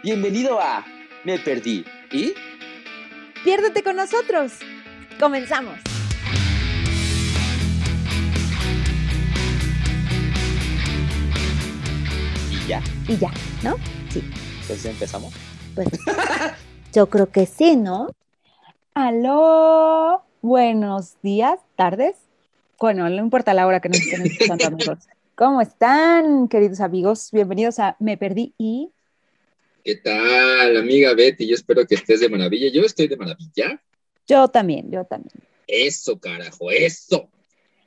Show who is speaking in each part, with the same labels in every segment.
Speaker 1: Bienvenido a Me Perdí. ¿Y?
Speaker 2: Piérdete con nosotros. Comenzamos.
Speaker 1: Y ya.
Speaker 2: Y ya, ¿no? Sí.
Speaker 1: Entonces empezamos.
Speaker 2: Pues yo creo que sí, ¿no? Aló. Buenos días, tardes. Bueno, no importa la hora que nos estén escuchando, amigos. ¿Cómo están, queridos amigos? Bienvenidos a Me Perdí y
Speaker 3: ¿Qué tal, amiga Betty? Yo espero que estés de maravilla. Yo estoy de maravilla.
Speaker 2: yo también, yo también.
Speaker 3: Eso, carajo, eso.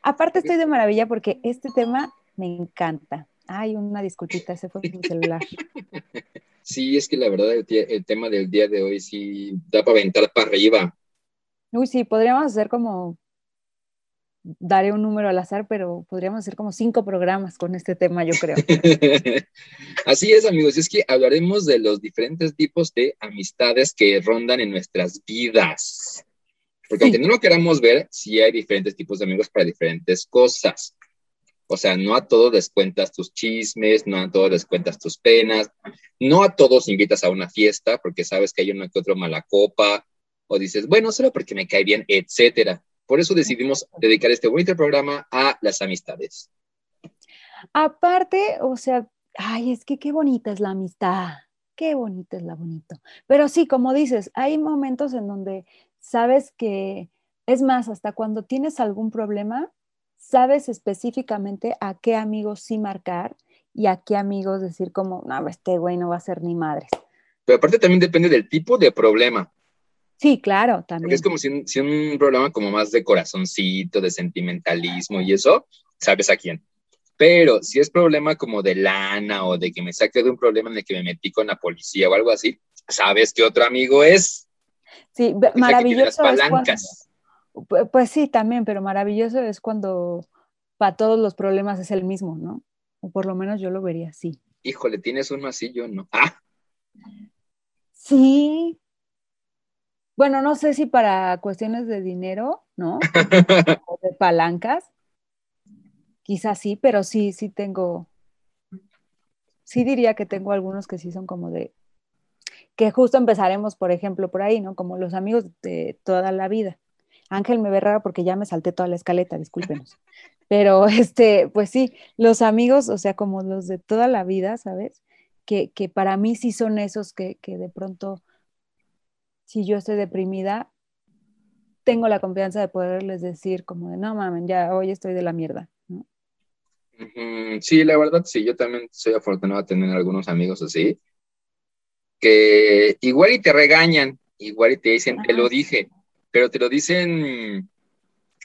Speaker 2: Aparte estoy de maravilla porque este tema me encanta. Ay, una disculpita, ese fue mi celular.
Speaker 3: Sí, es que la verdad el, el tema del día de hoy sí da para aventar para arriba.
Speaker 2: Uy, sí, podríamos hacer como, daré un número al azar, pero podríamos hacer como cinco programas con este tema, yo creo.
Speaker 3: Así es, amigos. Es que hablaremos de los diferentes tipos de amistades que rondan en nuestras vidas. Porque
Speaker 2: Sí.
Speaker 3: aunque no lo queramos ver, sí hay diferentes tipos de amigos para diferentes cosas. O sea, no a todos les cuentas tus chismes, no a todos les cuentas tus penas, no a todos invitas a una fiesta porque sabes que hay uno que otro mala copa, o dices, bueno, solo porque me cae bien, etcétera. Por eso decidimos dedicar este bonito programa a las amistades.
Speaker 2: Aparte, o sea, ay, es que qué bonita es la amistad, qué bonita es la bonito. Pero sí, como dices, hay momentos en donde sabes que, es más, hasta cuando tienes algún problema, sabes específicamente a qué amigos sí marcar y a qué amigos decir como, no, este güey no va a ser ni madres.
Speaker 3: Pero aparte también depende del tipo de problema.
Speaker 2: Sí, claro,
Speaker 3: Porque
Speaker 2: también.
Speaker 3: es como si un, si un problema como más de corazoncito, de sentimentalismo y eso, sabes a quién. Pero si es problema como de lana o de que me saque de un problema en el que me metí con la policía o algo así, sabes que otro amigo es.
Speaker 2: Sí,
Speaker 3: Es las
Speaker 2: maravilloso es cuando,
Speaker 3: palancas.
Speaker 2: Pu- Pues sí, también, pero maravilloso es cuando para todos los problemas es el mismo, ¿no? O por lo menos yo lo vería así.
Speaker 3: Híjole, tienes uno así, yo no. Ah,
Speaker 2: Sí. Bueno, no sé si para cuestiones de dinero, ¿no? O de palancas. Quizás sí, pero sí, sí tengo. Sí diría que tengo algunos que sí son como de. Que justo empezaremos, por ejemplo, por ahí, ¿no? Como los amigos de toda la vida. Ángel me ve raro porque ya me salté toda la escaleta, discúlpenos. Pero este, pues sí, los amigos, o sea, como los de toda la vida, ¿sabes? Que, que para mí sí son esos que, que de pronto, si yo estoy deprimida, tengo la confianza de poderles decir como de, no mames, ya hoy estoy de la mierda,
Speaker 3: sí, la verdad, sí, yo también soy afortunado de tener algunos amigos así, que igual y te regañan, igual y te dicen, te lo dije, pero te lo dicen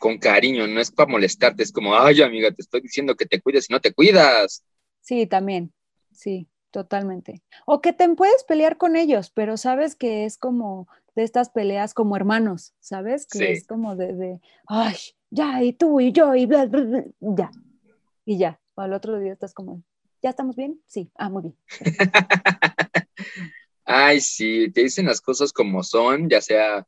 Speaker 3: con cariño, no es para molestarte, es como, ay, amiga, te estoy diciendo que te cuides y no te cuidas.
Speaker 2: Sí, también, sí, totalmente. O que te puedes pelear con ellos, pero sabes que es como de estas peleas como hermanos, ¿sabes? Que
Speaker 3: Sí.
Speaker 2: es como de, de, ay, ya, y tú y yo, y bla, bla, bla, ya, y ya. O al otro día estás como, ¿ya estamos bien? Sí, ah, muy bien.
Speaker 3: Ay, sí, te dicen las cosas como son, ya sea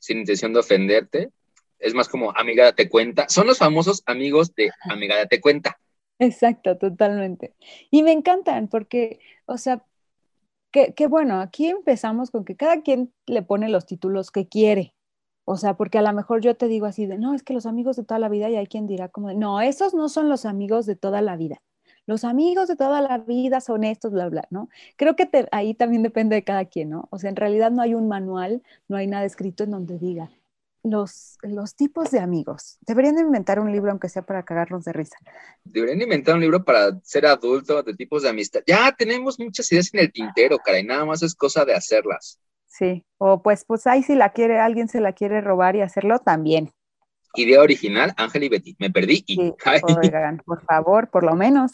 Speaker 3: sin intención de ofenderte. Es más como, amiga, date cuenta. Son los famosos amigos de amiga, date cuenta.
Speaker 2: Exacto, totalmente. Y me encantan porque, o sea, que, que bueno, aquí empezamos con que cada quien le pone los títulos que quiere. O sea, porque a lo mejor yo te digo así de, no, es que los amigos de toda la vida y hay quien dirá como no, esos no son los amigos de toda la vida. Los amigos de toda la vida son estos, bla, bla, ¿no? Creo que te- ahí también depende de cada quien, ¿no? O sea, en realidad no hay un manual, no hay nada escrito en donde diga los, los tipos de amigos. Deberían de inventar un libro, aunque sea para cagarnos de risa.
Speaker 3: Deberían inventar un libro para ser adulto de tipos de amistad. Ya tenemos muchas ideas en el tintero, caray, nada más es cosa de hacerlas.
Speaker 2: Sí, o pues, pues ahí si la quiere, alguien se la quiere robar y hacerlo también.
Speaker 3: Idea original, Ángel y Betty. Me perdí y.
Speaker 2: Sí,
Speaker 3: Ay.
Speaker 2: oigan, por favor, por lo menos.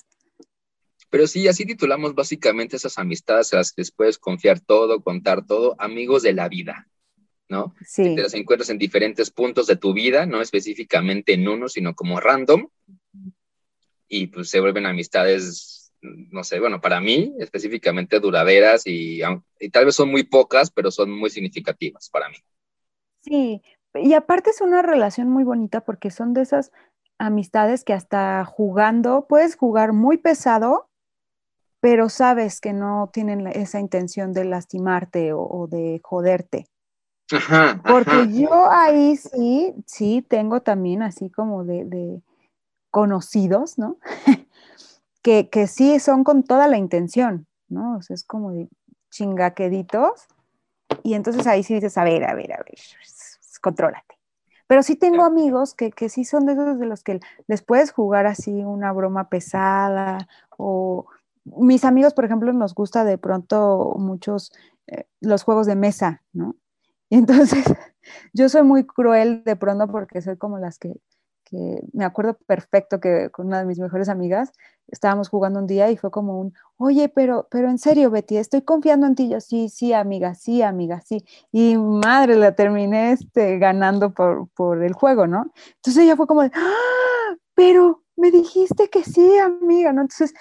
Speaker 3: Pero sí, así titulamos básicamente esas amistades a las que les puedes confiar todo, contar todo, amigos de la vida, ¿no?
Speaker 2: Sí,
Speaker 3: Te las encuentras en diferentes puntos de tu vida, no específicamente en uno, sino como random. Y pues se vuelven amistades, no sé, bueno, para mí específicamente duraderas y, tal vez son muy pocas, pero son muy significativas para mí.
Speaker 2: sí. Y aparte es una relación muy bonita porque son de esas amistades que hasta jugando puedes jugar muy pesado pero sabes que no tienen esa intención de lastimarte o, de joderte.
Speaker 3: Ajá,
Speaker 2: Porque yo ahí sí, sí tengo también así como de, conocidos, ¿no? que, que, sí son con toda la intención, ¿no? O sea, es como de chingaqueditos. Y entonces ahí sí dices, a ver, a ver, a ver, contrólate. Pero sí tengo amigos que, que sí son de esos de los que les puedes jugar así una broma pesada o mis amigos, por ejemplo, nos gusta de pronto muchos eh, los juegos de mesa, ¿no? Y entonces yo soy muy cruel de pronto porque soy como las que, que, me acuerdo perfecto que con una de mis mejores amigas estábamos jugando un día y fue como un, oye, pero, pero en serio, Betty, estoy confiando en ti. Yo, sí, sí, amiga, sí, amiga, sí. Y madre, la terminé este, ganando por, por el juego, ¿no? Entonces ella fue como de, ¡Ah, pero me dijiste que sí, amiga, ¿no? Entonces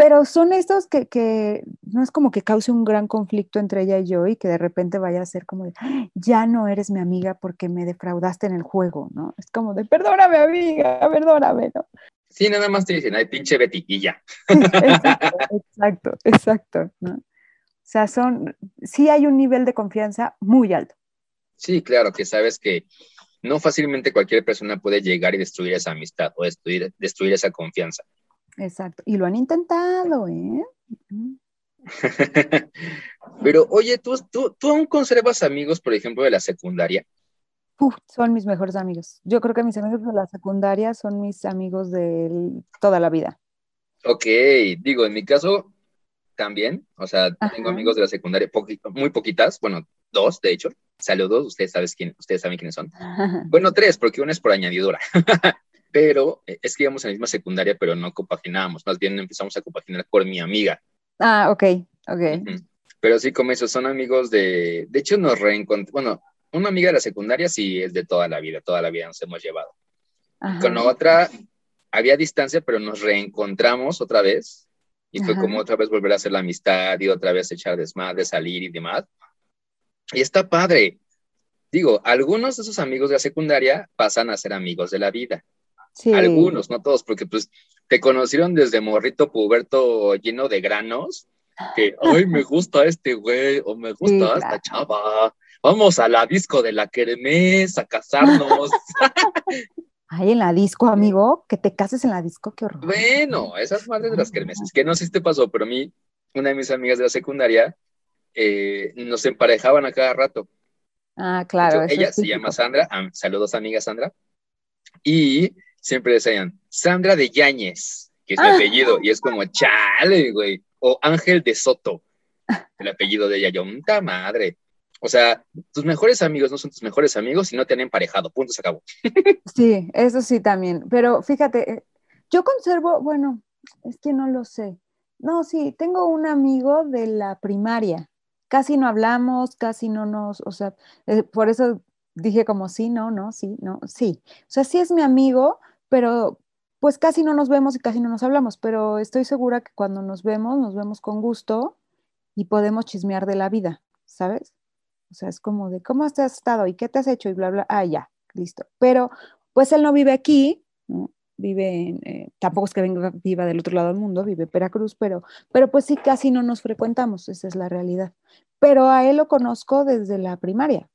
Speaker 2: pero son estos que, que, no es como que cause un gran conflicto entre ella y yo y que de repente vaya a ser como de, ya no eres mi amiga porque me defraudaste en el juego, ¿no? Es como de, perdóname amiga, perdóname, ¿no?
Speaker 3: Sí, nada más te dicen, ay, pinche betiquilla.
Speaker 2: exacto, exacto, ¿no? O sea, son, sí hay un nivel de confianza muy alto.
Speaker 3: Sí, claro, que sabes que no fácilmente cualquier persona puede llegar y destruir esa amistad o destruir, destruir esa confianza.
Speaker 2: Exacto. Y lo han intentado, ¿eh?
Speaker 3: Pero, oye, ¿tú, ¿tú, tú, aún conservas amigos, por ejemplo, de la secundaria?
Speaker 2: son mis mejores amigos. Yo creo que mis amigos de la secundaria son mis amigos de toda la vida.
Speaker 3: Ok, digo, en mi caso también, o sea, tengo amigos de la secundaria, muy poquitas, bueno, dos, de hecho. Saludos, ustedes, saben quién, ustedes saben quiénes son. Bueno, tres, porque una es por añadidura. pero eh, es que íbamos en la misma secundaria, pero no compaginábamos, más bien empezamos a compaginar por mi amiga.
Speaker 2: Ah, ok, ok.
Speaker 3: Pero sí, como eso, son amigos de, de hecho nos reencontramos, bueno, una amiga de la secundaria sí es de toda la vida, toda la vida nos hemos llevado. Con otra había distancia, pero nos reencontramos otra vez y fue como otra vez volver a hacer la amistad y otra vez echar desmadre, salir y demás. Y está padre. Digo, algunos de esos amigos de la secundaria pasan a ser amigos de la vida. Algunos, no todos, porque pues te conocieron desde morrito puberto lleno de granos, que, ay, me gusta este güey, o me gusta esta chava, vamos a la disco de la Kermés a casarnos.
Speaker 2: Ay, en la disco, amigo, que te cases en la disco, qué horror.
Speaker 3: Bueno, esas madres de las kermeses, que no sé si te pasó, pero a mí, una de mis amigas de la secundaria, eh, nos emparejaban a cada rato.
Speaker 2: Ah, claro.
Speaker 3: ella se llama Sandra, saludos amiga Sandra, y siempre decían Sandra de Yáñez, que es mi ah. apellido, y es como chale, güey, o Ángel de Soto, el apellido de ella, yo, puta madre. O sea, tus mejores amigos no son tus mejores amigos si no te han emparejado, punto, se acabó.
Speaker 2: Sí, eso sí también, pero fíjate, eh, yo conservo, bueno, es que no lo sé. No, sí, tengo un amigo de la primaria. Casi no hablamos, casi no nos, o sea, eh, por eso dije como sí, no, no, sí, no, sí. O sea, sí es mi amigo, pero pues casi no nos vemos y casi no nos hablamos, pero estoy segura que cuando nos vemos, nos vemos con gusto y podemos chismear de la vida, ¿sabes? O sea, es como de, ¿cómo has estado? ¿Y qué te has hecho? Y bla, bla, ah, ya, listo. Pero pues él no vive aquí, ¿no? Vive en, eh, tampoco es que venga, viva del otro lado del mundo, vive en Veracruz, pero, pero pues sí, casi no nos frecuentamos, esa es la realidad. Pero a él lo conozco desde la primaria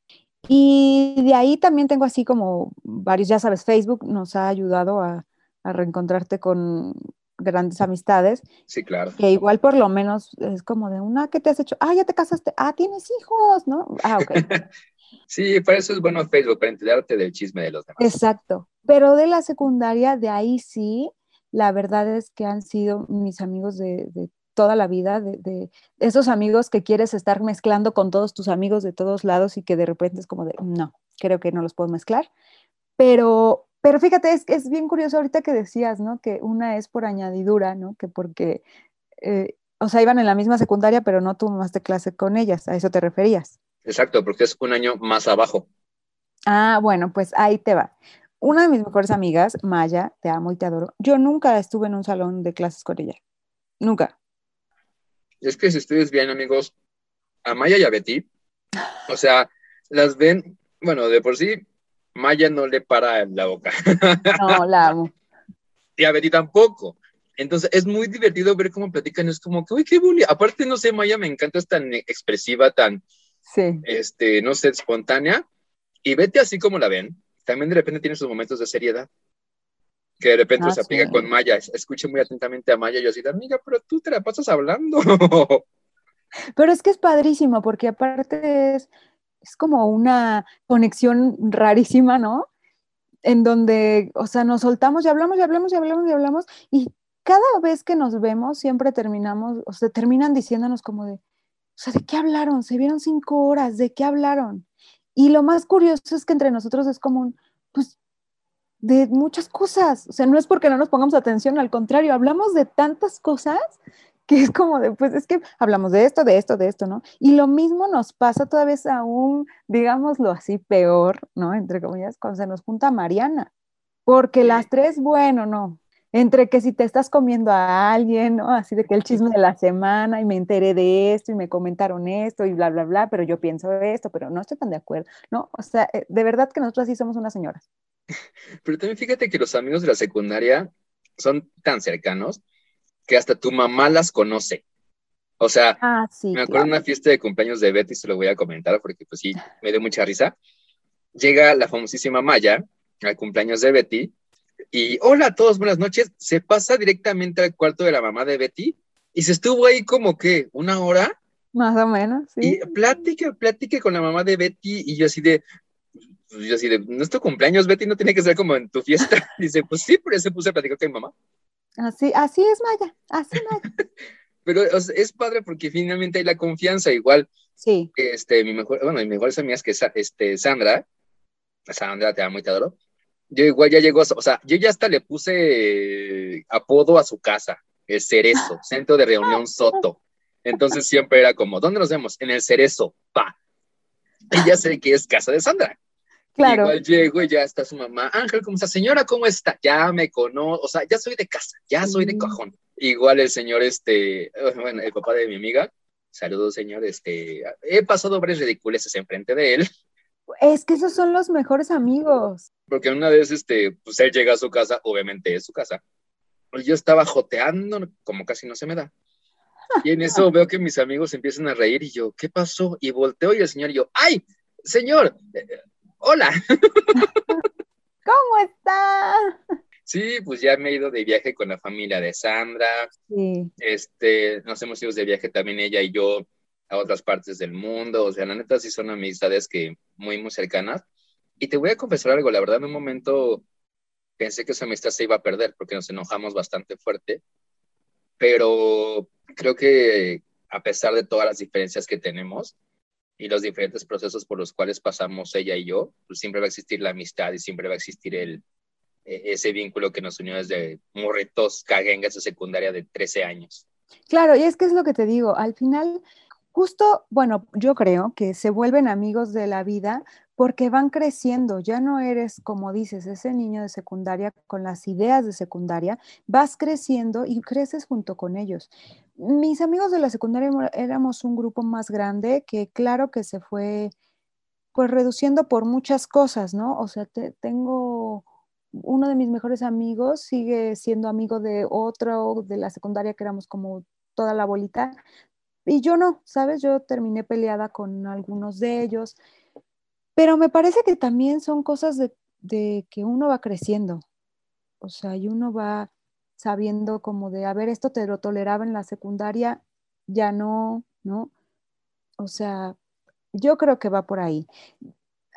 Speaker 2: y de ahí también tengo así como varios, ya sabes, Facebook nos ha ayudado a, reencontrarte con grandes amistades.
Speaker 3: Sí, claro.
Speaker 2: Que igual por lo menos es como de una, ¿qué te has hecho? Ah, ya te casaste. Ah, tienes hijos, ¿no? Ah, ok.
Speaker 3: sí, para eso es bueno Facebook, para enterarte del chisme de los demás.
Speaker 2: Exacto. Pero de la secundaria, de ahí sí, la verdad es que han sido mis amigos de, de toda la vida, de, esos amigos que quieres estar mezclando con todos tus amigos de todos lados y que de repente es como de, no, creo que no los puedo mezclar. Pero, pero fíjate, es, es bien curioso ahorita que decías, ¿no? Que una es por añadidura, ¿no? Que porque, eh, o sea, iban en la misma secundaria, pero no tomaste clase con ellas, a eso te referías.
Speaker 3: Exacto, porque es un año más abajo.
Speaker 2: Ah, bueno, pues ahí te va. Una de mis mejores amigas, Maya, te amo y te adoro. Yo nunca estuve en un salón de clases con ella. Nunca.
Speaker 3: Es que si ustedes bien, amigos, a Maya y a Betty, o sea, las ven, bueno, de por sí, Maya no le para la boca.
Speaker 2: No, la amo.
Speaker 3: Y a Betty tampoco. Entonces es muy divertido ver cómo platican, es como que, uy, qué bully. Aparte, no sé, Maya me encanta, es tan expresiva, tan,
Speaker 2: Sí.
Speaker 3: este, no sé, espontánea. Y vete así como la ven, también de repente tiene sus momentos de seriedad. Que de repente
Speaker 2: Ah,
Speaker 3: se aplica
Speaker 2: sí.
Speaker 3: con Maya, escuche muy atentamente a Maya y yo así, amiga, pero tú te la pasas hablando.
Speaker 2: Pero es que es padrísimo porque aparte es, es como una conexión rarísima, ¿no? En donde, o sea, nos soltamos y hablamos y hablamos y hablamos y hablamos y cada vez que nos vemos siempre terminamos, o sea, terminan diciéndonos como de, o sea, ¿de qué hablaron? Se vieron cinco horas, ¿de qué hablaron? Y lo más curioso es que entre nosotros es como, un, pues, de muchas cosas. O sea, no es porque no nos pongamos atención, al contrario, hablamos de tantas cosas que es como de, pues es que hablamos de esto, de esto, de esto, ¿no? Y lo mismo nos pasa todavía vez aún, digámoslo así, peor, ¿no? Entre comillas, cuando se nos junta Mariana. Porque las tres, bueno, no. Entre que si te estás comiendo a alguien, ¿no? Así de que el chisme de la semana y me enteré de esto y me comentaron esto y bla, bla, bla, pero yo pienso esto, pero no estoy tan de acuerdo, ¿no? O sea, eh, de verdad que nosotros sí somos unas señoras.
Speaker 3: Pero también fíjate que los amigos de la secundaria son tan cercanos que hasta tu mamá las conoce. O sea,
Speaker 2: Ah, sí.
Speaker 3: me acuerdo de
Speaker 2: claro.
Speaker 3: una fiesta de cumpleaños de Betty, se lo voy a comentar porque pues sí, me dio mucha risa. Llega la famosísima Maya al cumpleaños de Betty y hola a todos, buenas noches. Se pasa directamente al cuarto de la mamá de Betty y se estuvo ahí como que una hora
Speaker 2: Más o menos, sí.
Speaker 3: y plática, plática con la mamá de Betty y yo así de, pues, yo así de, no es tu cumpleaños, Betty, no tiene que ser como en tu fiesta. Dice, pues sí, por eso se puse a platicar con mi mamá.
Speaker 2: Así, así es, Maya, así, Maya.
Speaker 3: Pero o sea, es padre porque finalmente hay la confianza. Igual,
Speaker 2: Sí,
Speaker 3: este, mi mejor, bueno, mi mejores amigas que es este, Sandra, Sandra, te amo y te adoro. Yo igual ya llegó, o sea, yo ya hasta le puse apodo a su casa, el Cerezo, Centro de Reunión Soto. Entonces siempre era como, ¿dónde nos vemos? En el Cerezo, pa. Y ya sé que es casa de Sandra.
Speaker 2: Claro.
Speaker 3: Igual llego y ya está su mamá. Ángel, ¿cómo está? Señora, ¿cómo está? Ya me conozco, o sea, ya soy de casa, ya soy de
Speaker 2: Sí.
Speaker 3: cajón. Igual el señor, este, bueno, el papá de mi amiga, saludos, señor, este, he pasado varias ridiculeces enfrente de él,
Speaker 2: Es que esos son los mejores amigos.
Speaker 3: porque una vez, este, pues él llega a su casa, obviamente es su casa, y yo estaba joteando, como casi no se me da. Y en eso veo que mis amigos empiezan a reír y yo, ¿qué pasó? Y volteo y el señor y yo, ¡ay, señor! Hola.
Speaker 2: ¿Cómo está?
Speaker 3: Sí, pues ya me he ido de viaje con la familia de Sandra,
Speaker 2: Sí,
Speaker 3: este, nos hemos ido de viaje también ella y yo a otras partes del mundo, o sea, la neta sí son amistades que muy, muy cercanas. Y te voy a confesar algo, la verdad en un momento pensé que esa amistad se iba a perder porque nos enojamos bastante fuerte, pero creo que a pesar de todas las diferencias que tenemos y los diferentes procesos por los cuales pasamos ella y yo, pues siempre va a existir la amistad y siempre va a existir el, e- ese vínculo que nos unió desde morritos caguengas de secundaria de 13 años.
Speaker 2: claro, y es que es lo que te digo, al final, justo, bueno, yo creo que se vuelven amigos de la vida porque van creciendo, ya no eres, como dices, ese niño de secundaria con las ideas de secundaria, vas creciendo y creces junto con ellos. Mis amigos de la secundaria mo- éramos un grupo más grande que claro que se fue pues reduciendo por muchas cosas, ¿no? O sea, te- tengo uno de mis mejores amigos, sigue siendo amigo de otro de la secundaria que éramos como toda la bolita, y yo no, ¿sabes? Yo terminé peleada con algunos de ellos, pero me parece que también son cosas de, que uno va creciendo, o sea, y uno va sabiendo como de, a ver, esto te lo toleraba en la secundaria, ya no, ¿no? O sea, yo creo que va por ahí.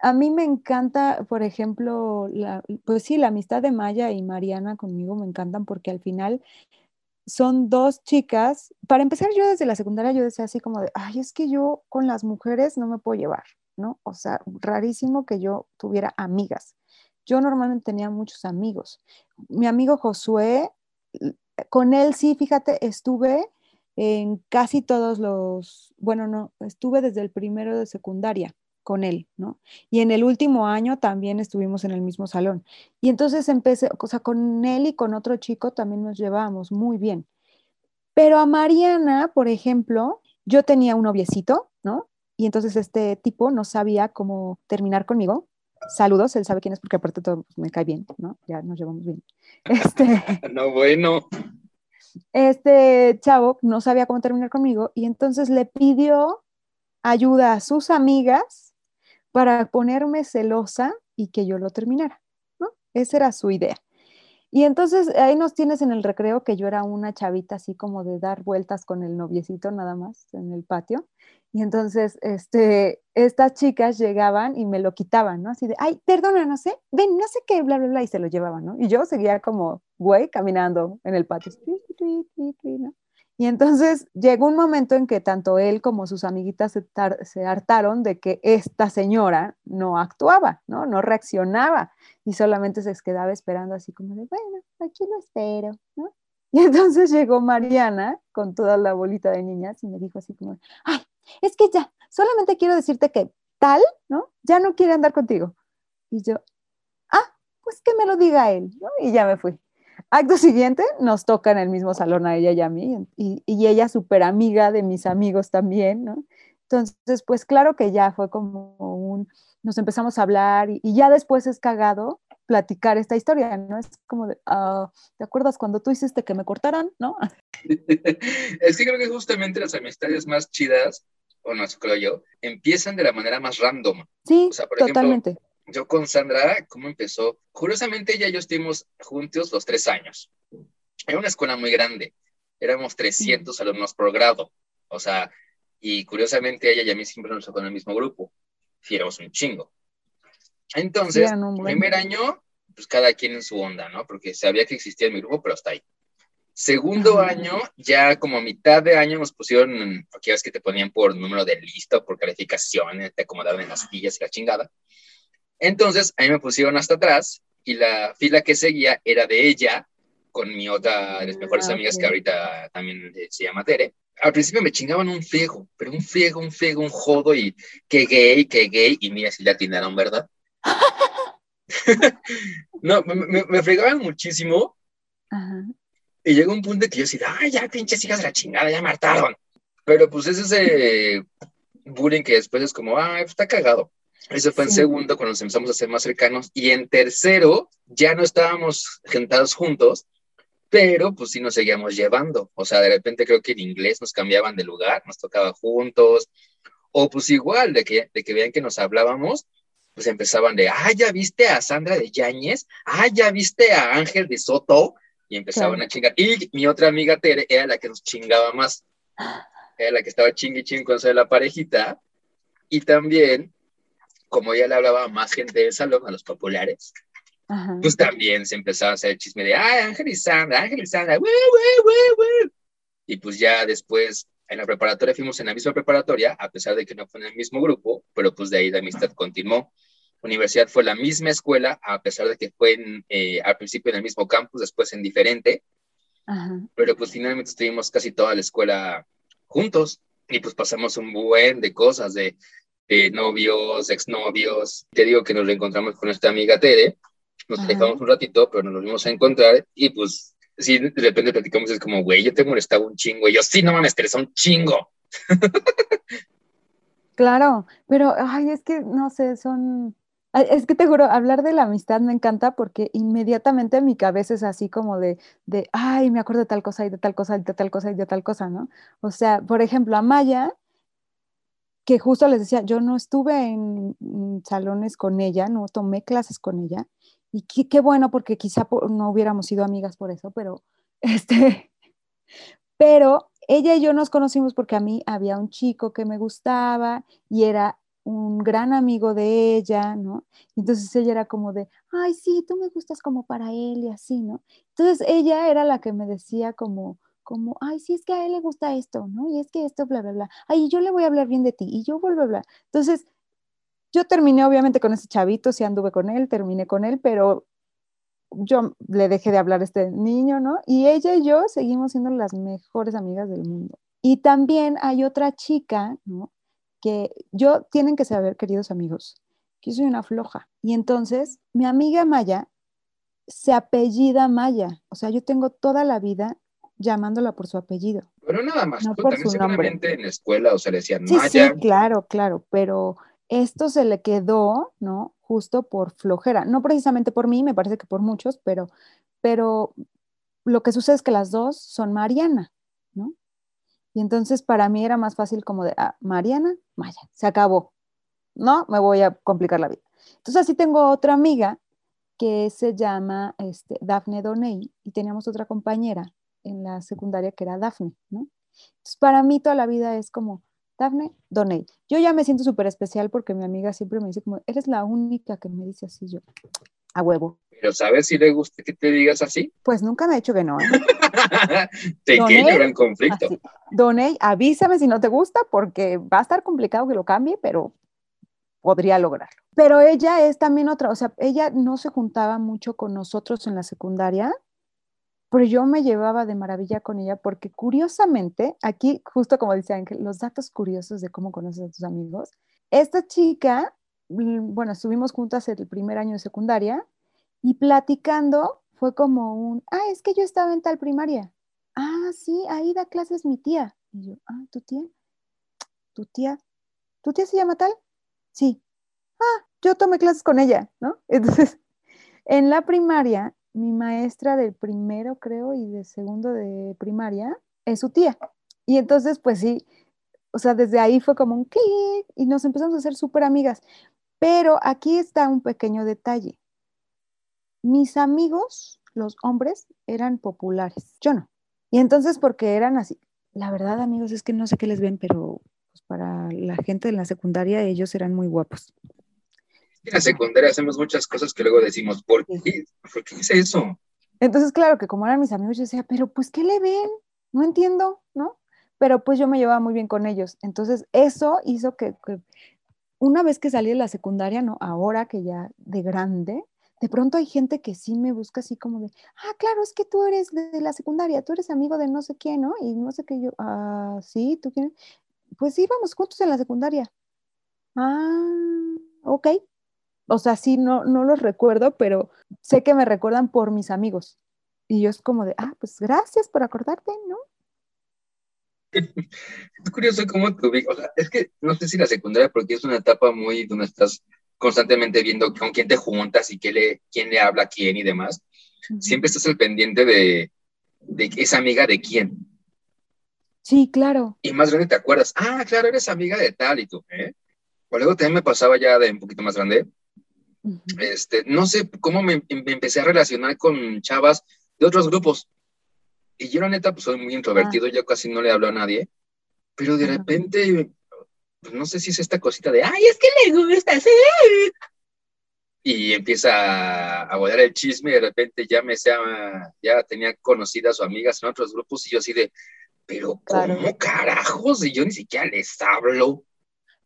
Speaker 2: A mí me encanta, por ejemplo, la, pues sí, la amistad de Maya y Mariana conmigo me encantan porque al final son dos chicas. Para empezar, yo desde la secundaria yo decía así como de, ay, es que yo con las mujeres no me puedo llevar, ¿no? O sea, rarísimo que yo tuviera amigas. Yo normalmente tenía muchos amigos. Mi amigo Josué, con él sí, fíjate, estuve en casi todos los, bueno, no, estuve desde el primero de secundaria con él, ¿no? Y en el último año también estuvimos en el mismo salón. Y entonces empecé, o sea, con él y con otro chico también nos llevábamos muy bien. Pero a Mariana, por ejemplo, yo tenía un noviecito, ¿no? Y entonces este tipo no sabía cómo terminar conmigo. Saludos, él sabe quién es porque aparte todo me cae bien, ¿no? Ya nos llevamos bien. Este,
Speaker 3: No, bueno.
Speaker 2: este chavo no sabía cómo terminar conmigo y entonces le pidió ayuda a sus amigas para ponerme celosa y que yo lo terminara, ¿no? Esa era su idea. Y entonces ahí nos tienes en el recreo que yo era una chavita así como de dar vueltas con el noviecito nada más en el patio. Y entonces este, estas chicas llegaban y me lo quitaban, ¿no? Así de, ay, perdona, no sé, ven, no sé qué, bla, bla, bla, y se lo llevaban, ¿no? Y yo seguía como, güey, caminando en el patio. Y entonces llegó un momento en que tanto él como sus amiguitas se, hartaron de que esta señora no actuaba, ¿no? No reaccionaba y solamente se quedaba esperando así como de, bueno, aquí lo espero, ¿no? Y entonces llegó Mariana con toda la bolita de niñas y me dijo así como, ay, es que ya, solamente quiero decirte que tal, ¿no? Ya no quiere andar contigo. Y yo, ah, pues que me lo diga él, ¿no? Y ya me fui. Acto siguiente, nos toca en el mismo salón a ella y a mí, y, y ella súper amiga de mis amigos también, ¿no? Entonces, pues claro que ya fue como un, nos empezamos a hablar y, ya después es cagado platicar esta historia, ¿no? Es como de, ah, ¿te acuerdas cuando tú hiciste que me cortaran, no?
Speaker 3: es que creo que justamente las amistades más chidas, o no creo yo, empiezan de la manera más random.
Speaker 2: Sí, totalmente
Speaker 3: yo con Sandra, ¿cómo empezó? Curiosamente, ella y yo estuvimos juntos los tres años. Era una escuela muy grande. Éramos 300 alumnos por grado. O sea, y curiosamente ella y a mí siempre nos tocó en el mismo grupo. Y éramos un chingo. Entonces, primer año, pues cada quien en su onda, ¿no? Porque sabía que existía mi grupo, pero hasta ahí. Segundo año, ya como a mitad de año nos pusieron, porque ves que te ponían por número de lista, por calificaciones, te acomodaban en las sillas y la chingada. Entonces, ahí me pusieron hasta atrás y la fila que seguía era de ella con mi otra de las mejores ah, amigas que ahorita también eh, se llama Tere. Al principio me chingaban un friego, pero un friego, un friego, un jodo y qué gay, qué gay. Y mira si la atinaron, ¿verdad? no, me, me, fregaban muchísimo. Y llegó un punto que yo decía, ay, ya pinches hijas de la chingada, ya me hartaron. Pero pues es ese bullying que después es como, ay, pues está cagado. Eso fue en segundo, cuando nos empezamos a ser más cercanos. Y en tercero, ya no estábamos sentados juntos, pero pues sí nos seguíamos llevando. O sea, de repente creo que en inglés nos cambiaban de lugar, nos tocaba juntos. O pues igual, de que, de que vean que nos hablábamos, pues empezaban de, ah, ya viste a Sandra de Yáñez, ah, ya viste a Ángel de Soto, y empezaban a chingar. Y mi otra amiga Tere era la que nos chingaba más. Era la que estaba chingui ching con la parejita. Y también como ya le hablaba a más gente del salón, a los populares, pues también se empezaba a hacer el chisme de, ay, Ángel y Sandra, Ángel y Sandra, y pues ya después en la preparatoria fuimos en la misma preparatoria, a pesar de que no fue en el mismo grupo, pero pues de ahí la amistad continuó. Universidad fue la misma escuela, a pesar de que fue eh, al principio en el mismo campus, después en diferente, pero pues finalmente estuvimos casi toda la escuela juntos y pues pasamos un buen de cosas, de de novios, exnovios. Te digo que nos reencontramos con nuestra amiga Tere, nos dejamos un ratito, pero nos volvimos a encontrar y pues sí, de repente platicamos, es como, güey, yo te molestaba un chingo, y yo, sí, no mames, te un chingo.
Speaker 2: Claro, pero, ay, es que, no sé, son, es que te juro, hablar de la amistad me encanta porque inmediatamente mi cabeza es así como de, de, ay, me acuerdo de tal cosa y de tal cosa y de tal cosa y de tal cosa, ¿no? O sea, por ejemplo, a Maya, que justo les decía, yo no estuve en, salones con ella, no tomé clases con ella, y qué, bueno, porque quizá no hubiéramos sido amigas por eso, pero, este, pero ella y yo nos conocimos porque a mí había un chico que me gustaba y era un gran amigo de ella, ¿no? Entonces ella era como de, ay, sí, tú me gustas como para él y así, ¿no? Entonces ella era la que me decía como, como, ay, sí, es que a él le gusta esto, ¿no? Y es que esto, bla, bla, bla. Ay, yo le voy a hablar bien de ti, y yo, bla, bla, bla. Entonces, yo terminé obviamente con ese chavito, sí anduve con él, terminé con él, pero yo le dejé de hablar a este niño, ¿no? Y ella y yo seguimos siendo las mejores amigas del mundo. Y también hay otra chica, ¿no? Que yo, tienen que saber, queridos amigos, que yo soy una floja. Y entonces, mi amiga Maya se apellida Maya. O sea, yo tengo toda la vida llamándola por su apellido.
Speaker 3: Pero nada más, no por su nombre. en la escuela o se le decían
Speaker 2: Maya. Sí, claro, claro, pero esto se le quedó, ¿no? Justo por flojera, no precisamente por mí, me parece que por muchos, pero, pero lo que sucede es que las dos son Mariana, ¿no? Y entonces para mí era más fácil como de, ah, Mariana, Maya, se acabó. No, me voy a complicar la vida. Entonces así tengo otra amiga que se llama este, Dafne Doney y teníamos otra compañera en la secundaria que era Dafne, ¿no? Entonces para mí toda la vida es como Dafne Doney. Yo ya me siento súper especial porque mi amiga siempre me dice como, eres la única que me dice así yo, a huevo.
Speaker 3: Pero ¿sabes si le gusta que te digas así?
Speaker 2: Pues nunca me ha dicho que no. ¿eh?
Speaker 3: Pequeño gran conflicto.
Speaker 2: Así. Doney, avísame si no te gusta porque va a estar complicado que lo cambie, pero podría lograrlo. Pero ella es también otra, o sea, ella no se juntaba mucho con nosotros en la secundaria, pero yo me llevaba de maravilla con ella porque curiosamente, aquí justo como dice Ángel, los datos curiosos de cómo conoces a tus amigos, esta chica, mm, bueno, estuvimos juntas el primer año de secundaria y platicando fue como un, ah, es que yo estaba en tal primaria. Ah, sí, ahí da clases mi tía. Y yo, ah, ¿tu tía? ¿Tu tía? ¿Tu tía se llama tal? Sí. Ah, yo tomé clases con ella, ¿no? Entonces, en la primaria, mi maestra del primero, creo, y de segundo de primaria, es su tía. Y entonces, pues sí, o sea, desde ahí fue como un clic y nos empezamos a hacer súper amigas. Pero aquí está un pequeño detalle. Mis amigos, los hombres, eran populares, yo no. Y entonces, porque eran así, la verdad, amigos, es que no sé qué les ven, pero pues, para la gente de la secundaria, ellos eran muy guapos.
Speaker 3: En la secundaria hacemos muchas cosas que luego decimos, ¿por qué? ¿Por qué es eso?
Speaker 2: Entonces, claro que como eran mis amigos, yo decía, pero pues, ¿qué le ven? No entiendo, ¿no? Pero pues yo me llevaba muy bien con ellos. Entonces, eso hizo que, que una vez que salí de la secundaria, ¿no? Ahora que ya de grande, de pronto hay gente que sí me busca así como de, ah, claro, es que tú eres de la secundaria, tú eres amigo de no sé quién, ¿no? Y no sé qué yo, ah, sí, tú quién. Pues sí, íbamos juntos en la secundaria. Ah, ok. O sea, sí, no, no los recuerdo, pero sé que me recuerdan por mis amigos. Y yo es como de, ah, pues gracias por acordarte, ¿no?
Speaker 3: Es curioso cómo ubicas. O sea, es que no sé si la secundaria, porque es una etapa muy donde estás constantemente viendo con quién te juntas y qué le, quién le habla a quién y demás. Siempre estás al pendiente de, de esa amiga de quién.
Speaker 2: Sí, claro.
Speaker 3: Y más grande te acuerdas, ah, claro, eres amiga de tal y tú, ¿eh? O luego también me pasaba ya de un poquito más grande. Este, no sé cómo me, me, empecé a relacionar con chavas de otros grupos. Y yo, la neta, pues soy muy introvertido, ah. yo casi no le hablo a nadie. Pero de repente pues no sé si es esta cosita de, ay, es que le gusta hacer. Y empieza a volar el chisme y de repente ya me sea, ya tenía conocidas o amigas en otros grupos y yo así de, pero ¿cómo carajos? Y yo ni siquiera les hablo.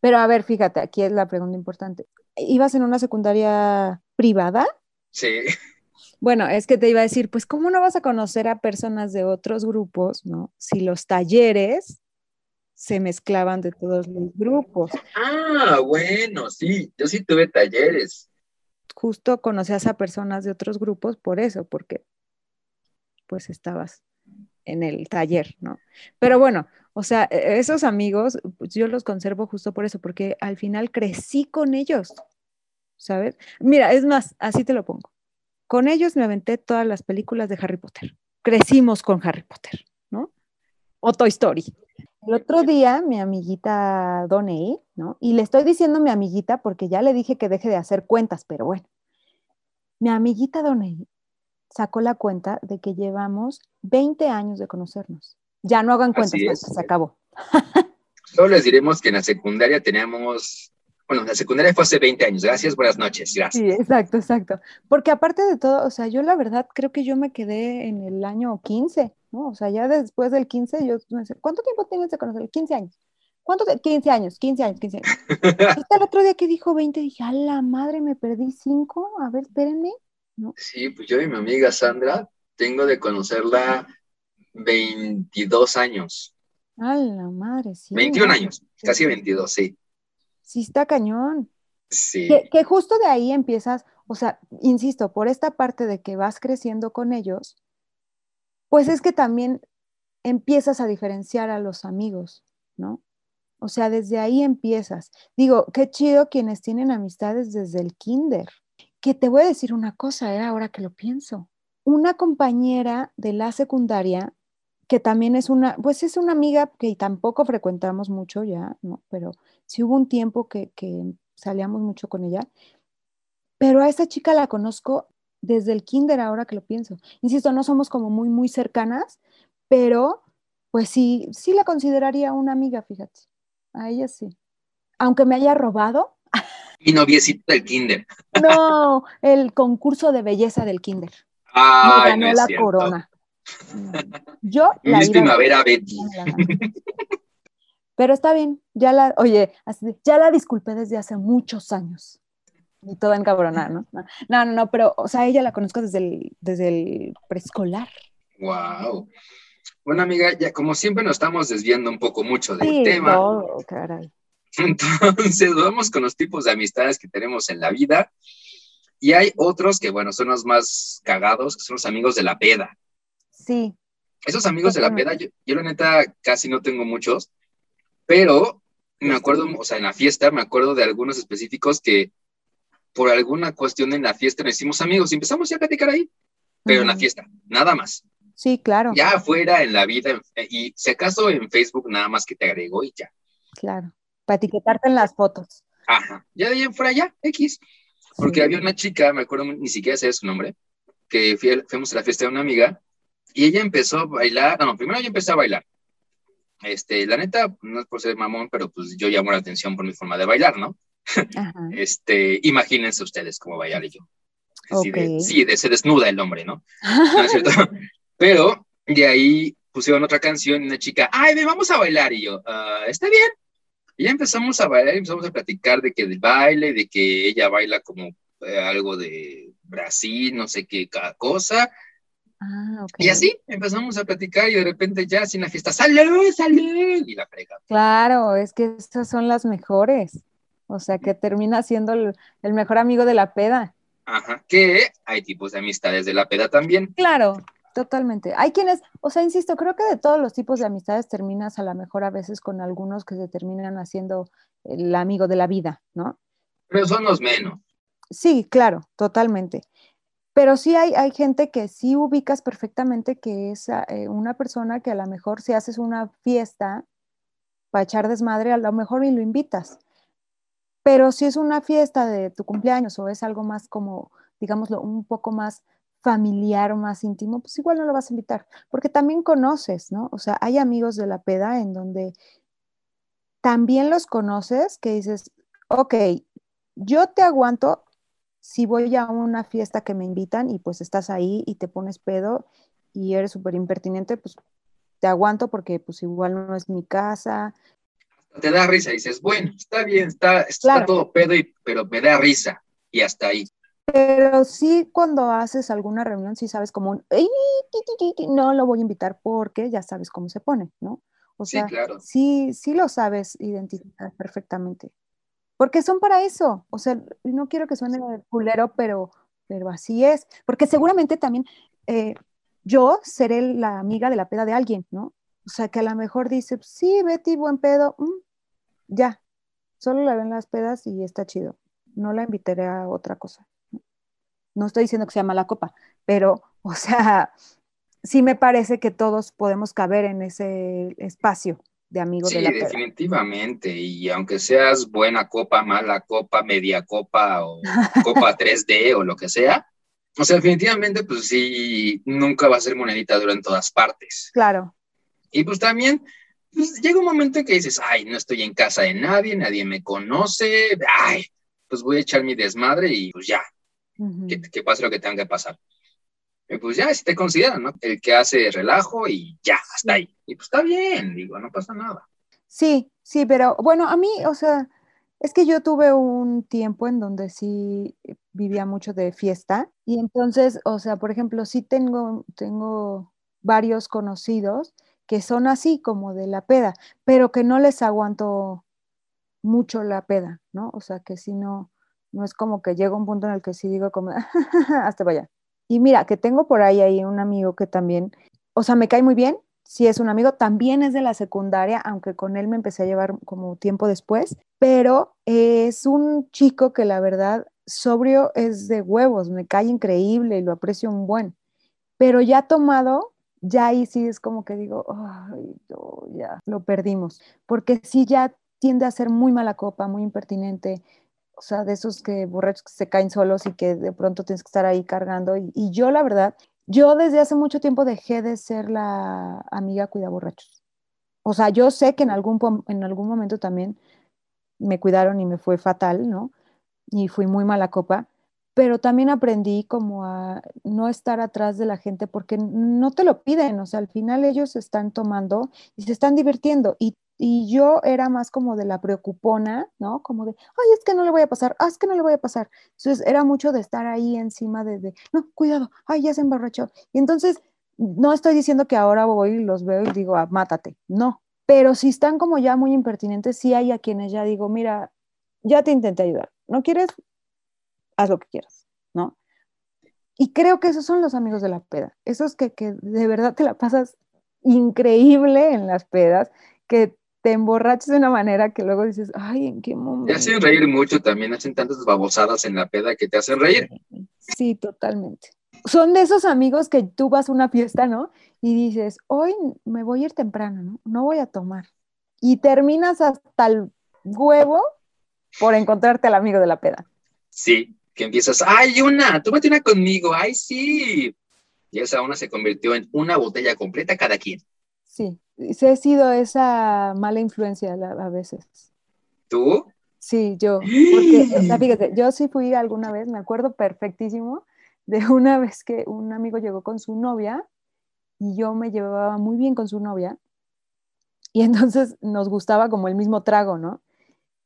Speaker 2: Pero a ver, fíjate, aquí es la pregunta importante. ¿Ibas en una secundaria privada?
Speaker 3: Sí.
Speaker 2: Bueno, es que te iba a decir, pues, ¿cómo no vas a conocer a personas de otros grupos, no? Si los talleres se mezclaban de todos los grupos.
Speaker 3: Ah, bueno, sí, yo sí tuve talleres.
Speaker 2: Justo conocías a personas de otros grupos por eso, porque pues estabas en el taller, ¿no? Pero bueno, o sea, e-, esos amigos, pues, yo los conservo justo por eso, porque al final crecí con ellos, ¿sabes? Mira, es más, así te lo pongo. Con ellos me aventé todas las películas de Harry Potter. Crecimos con Harry Potter, ¿no? O Toy Story. El otro día, mi amiguita Doney, ¿no? Y le estoy diciendo mi amiguita porque ya le dije que deje de hacer cuentas, pero bueno. Mi amiguita Doney sacó la cuenta de que llevamos 20 años de conocernos. Ya no hagan cuentas, se acabó.
Speaker 3: Solo les diremos que en la secundaria teníamos, bueno, la secundaria fue hace 20 años. Gracias, buenas noches, gracias.
Speaker 2: Sí, exacto, exacto. Porque aparte de todo, o sea, yo la verdad creo que yo me quedé en el año 15 ¿no? O sea, ya después del 15, yo me sé, ¿cuánto tiempo tienes de conocer? 15 años. ¿Cuánto? 15 años, 15 años, 15 años. Hasta el otro día que dijo 20, dije, a la madre, me perdí 5, a ver, espérenme. ¿no?
Speaker 3: Sí, pues yo y mi amiga Sandra tengo de conocerla 22 años.
Speaker 2: A la madre, sí.
Speaker 3: 21 años, casi 22, sí.
Speaker 2: Sí, está cañón.
Speaker 3: Sí.
Speaker 2: Que, que, justo de ahí empiezas, o sea, insisto, por esta parte de que vas creciendo con ellos, pues es que también empiezas a diferenciar a los amigos, ¿no? O sea, desde ahí empiezas. Digo, qué chido quienes tienen amistades desde el kinder. Que te voy a decir una cosa, ¿eh? ahora que lo pienso. una compañera de la secundaria que también es una, pues es una amiga que tampoco frecuentamos mucho ya, ¿no? Pero sí hubo un tiempo que, que salíamos mucho con ella. Pero a esa chica la conozco desde el kinder ahora que lo pienso. Insisto, no somos como muy, muy cercanas, pero pues sí, sí la consideraría una amiga, fíjate. A ella sí. Aunque me haya robado.
Speaker 3: Y noviecito del kinder.
Speaker 2: No, el concurso de belleza del kinder.
Speaker 3: Ay,
Speaker 2: me ganó
Speaker 3: no
Speaker 2: la
Speaker 3: cierto.
Speaker 2: corona. Yo la iba a-
Speaker 3: Primavera Betty.
Speaker 2: Pero está bien, ya la, oye, así ya la disculpé desde hace muchos años. Y toda encabronada, ¿no? No, no, no, pero, o sea, ella la conozco desde el, desde el preescolar.
Speaker 3: Wow. Bueno, amiga, ya como siempre nos estamos desviando un poco mucho del
Speaker 2: Sí,
Speaker 3: tema.
Speaker 2: caray.
Speaker 3: Entonces, vamos con los tipos de amistades que tenemos en la vida. Y hay otros que, bueno, son los más cagados, que son los amigos de la peda.
Speaker 2: Sí,
Speaker 3: Esos amigos de la peda, yo, yo la neta casi no tengo muchos, pero me acuerdo, o sea, en la fiesta me acuerdo de algunos específicos que por alguna cuestión en la fiesta nos hicimos amigos y empezamos ya a platicar ahí, pero en la fiesta, nada más.
Speaker 2: sí, claro,
Speaker 3: Ya afuera, en la vida, en- y si acaso en Facebook nada más que te agregó y ya.
Speaker 2: claro. Para etiquetarte en las fotos.
Speaker 3: Ajá, ya de ahí en fuera ya, X. Porque
Speaker 2: Sí.
Speaker 3: había una chica, me acuerdo, ni siquiera sé su nombre, que fui fuimos a la fiesta de una amiga y ella empezó a bailar, no, primero yo empecé a bailar. Este, la neta, no es por ser mamón, pero pues yo llamo la atención por mi forma de bailar, ¿no?
Speaker 2: Ajá.
Speaker 3: Este, imagínense ustedes cómo bailar yo. Así de-
Speaker 2: Ok.
Speaker 3: sí, de, se desnuda el hombre, ¿no? No es cierto. Pero de ahí pusieron otra canción y una chica, ay, ven, vamos a bailar. Y yo, "Ah, está bien. Y ya empezamos a bailar y empezamos a platicar de que del baile, de que ella baila como eh, algo de Brasil, no sé qué cada cosa.
Speaker 2: Ah, ok.
Speaker 3: Y así empezamos a platicar y de repente ya en la fiesta, ¡salud, salud! Y la frega.
Speaker 2: Claro, es que esas son las mejores. O sea, que termina siendo el, el mejor amigo de la peda.
Speaker 3: Ajá, que hay tipos de amistades de la peda también.
Speaker 2: Claro, totalmente. Hay quienes, o sea, insisto, creo que de todos los tipos de amistades terminas a lo mejor a veces con algunos que se terminan haciendo el amigo de la vida, ¿no?
Speaker 3: Pero son los menos.
Speaker 2: Sí, claro, totalmente. Pero sí hay, hay gente que sí ubicas perfectamente que es ah, eh, una persona que a lo mejor si haces una fiesta para echar desmadre, a lo mejor y lo invitas. Pero si es una fiesta de tu cumpleaños o es algo más como, digámoslo, un poco más familiar o más íntimo, pues igual no lo vas a invitar, porque también conoces, ¿no? O sea, hay amigos de la peda en donde también los conoces que dices, ok, yo te aguanto si voy a una fiesta que me invitan y pues estás ahí y te pones pedo y eres súper impertinente, pues te aguanto porque pues igual no es mi casa.
Speaker 3: Te da risa y dices, bueno, está bien, está, está
Speaker 2: Claro.
Speaker 3: todo pedo, y, pero me da risa. Y hasta ahí.
Speaker 2: Pero sí cuando haces alguna reunión, sí sabes como un, no lo voy a invitar porque ya sabes cómo se pone, ¿no? O
Speaker 3: Sí,
Speaker 2: sea,
Speaker 3: claro.
Speaker 2: sí, sí lo sabes identificar perfectamente. Porque son para eso. O sea, no quiero que suene culero, pero, pero así es. Porque seguramente también eh, yo seré la amiga de la peda de alguien, ¿no? O sea, que a lo mejor dice, sí, Betty, buen pedo, mm, ya. Solo la ven las pedas y está chido. No la invitaré a otra cosa. No estoy diciendo que sea mala copa, pero, o sea, sí me parece que todos podemos caber en ese espacio de amigos
Speaker 3: Sí,
Speaker 2: de la peda.
Speaker 3: definitivamente. Y aunque seas buena copa, mala copa, media copa o copa 3D o lo que sea, o sea, definitivamente, pues sí, nunca va a ser monedita dura en todas partes.
Speaker 2: Claro,
Speaker 3: Y pues también, pues llega un momento en que dices, ay, no estoy en casa de nadie, nadie me conoce, ay, pues voy a echar mi desmadre y pues ya, que, que pase lo que tenga que pasar. Pues ya, si te consideran, ¿no? El que hace relajo y ya, hasta ahí. Y pues está bien, digo, no pasa nada.
Speaker 2: Sí, sí, pero bueno, a mí, o sea, es que yo tuve un tiempo en donde sí vivía mucho de fiesta y entonces, o sea, por ejemplo, sí tengo, tengo varios conocidos que son así como de la peda, pero que no les aguanto mucho la peda, ¿no? O sea, que si no, no es como que llega un punto en el que sí digo como, hasta vaya. Y mira, que tengo por ahí, ahí un amigo que también, o sea, me cae muy bien, sí es un amigo, también es de la secundaria, aunque con él me empecé a llevar como tiempo después, pero es un chico que la verdad sobrio es de huevos, me cae increíble y lo aprecio un buen. pero ya tomado, ya ahí sí es como que digo, ya lo perdimos, porque sí ya tiende a ser muy mala copa, muy impertinente, o sea, de esos que borrachos que se caen solos y que de pronto tienes que estar ahí cargando. Y, yo, la verdad, yo desde hace mucho tiempo dejé de ser la amiga cuida borrachos. O sea, yo sé que en algún, en algún momento también me cuidaron y me fue fatal, ¿no? Y fui muy mala copa, pero también aprendí como a no estar atrás de la gente porque no te lo piden, o sea, al final ellos están tomando y se están divirtiendo y, y yo era más como de la preocupona, ¿no? Como de, ay, es que no le voy a pasar, ah, es que no le voy a pasar. Entonces era mucho de estar ahí encima de, de no, cuidado, ay, ya se emborrachó. Y entonces no estoy diciendo que ahora voy y los veo y digo, ah, mátate, no, pero si están como ya muy impertinentes, sí hay a quienes ya digo, mira, ya te intenté ayudar, ¿no quieres? haz lo que quieras, ¿no? Y creo que esos son los amigos de la peda, esos que, que de verdad te la pasas increíble en las pedas, que te emborrachas de una manera que luego dices, ay, ¿en qué momento?
Speaker 3: Te hacen reír mucho también, hacen tantas babosadas en la peda que te hacen reír.
Speaker 2: Sí, totalmente. Son de esos amigos que tú vas a una fiesta, ¿no? Y dices, hoy me voy a ir temprano, ¿no? No voy a tomar. Y terminas hasta el huevo por encontrarte al amigo de la peda.
Speaker 3: Sí, que empiezas, ay, una, tómate una conmigo, ay, sí. Y esa una se convirtió en una botella completa cada quien.
Speaker 2: Sí, sí he sido esa mala influencia a veces.
Speaker 3: ¿Tú?
Speaker 2: Sí, yo. Porque, o sea, fíjate, yo sí fui alguna vez, me acuerdo perfectísimo de una vez que un amigo llegó con su novia y yo me llevaba muy bien con su novia y entonces nos gustaba como el mismo trago, ¿no?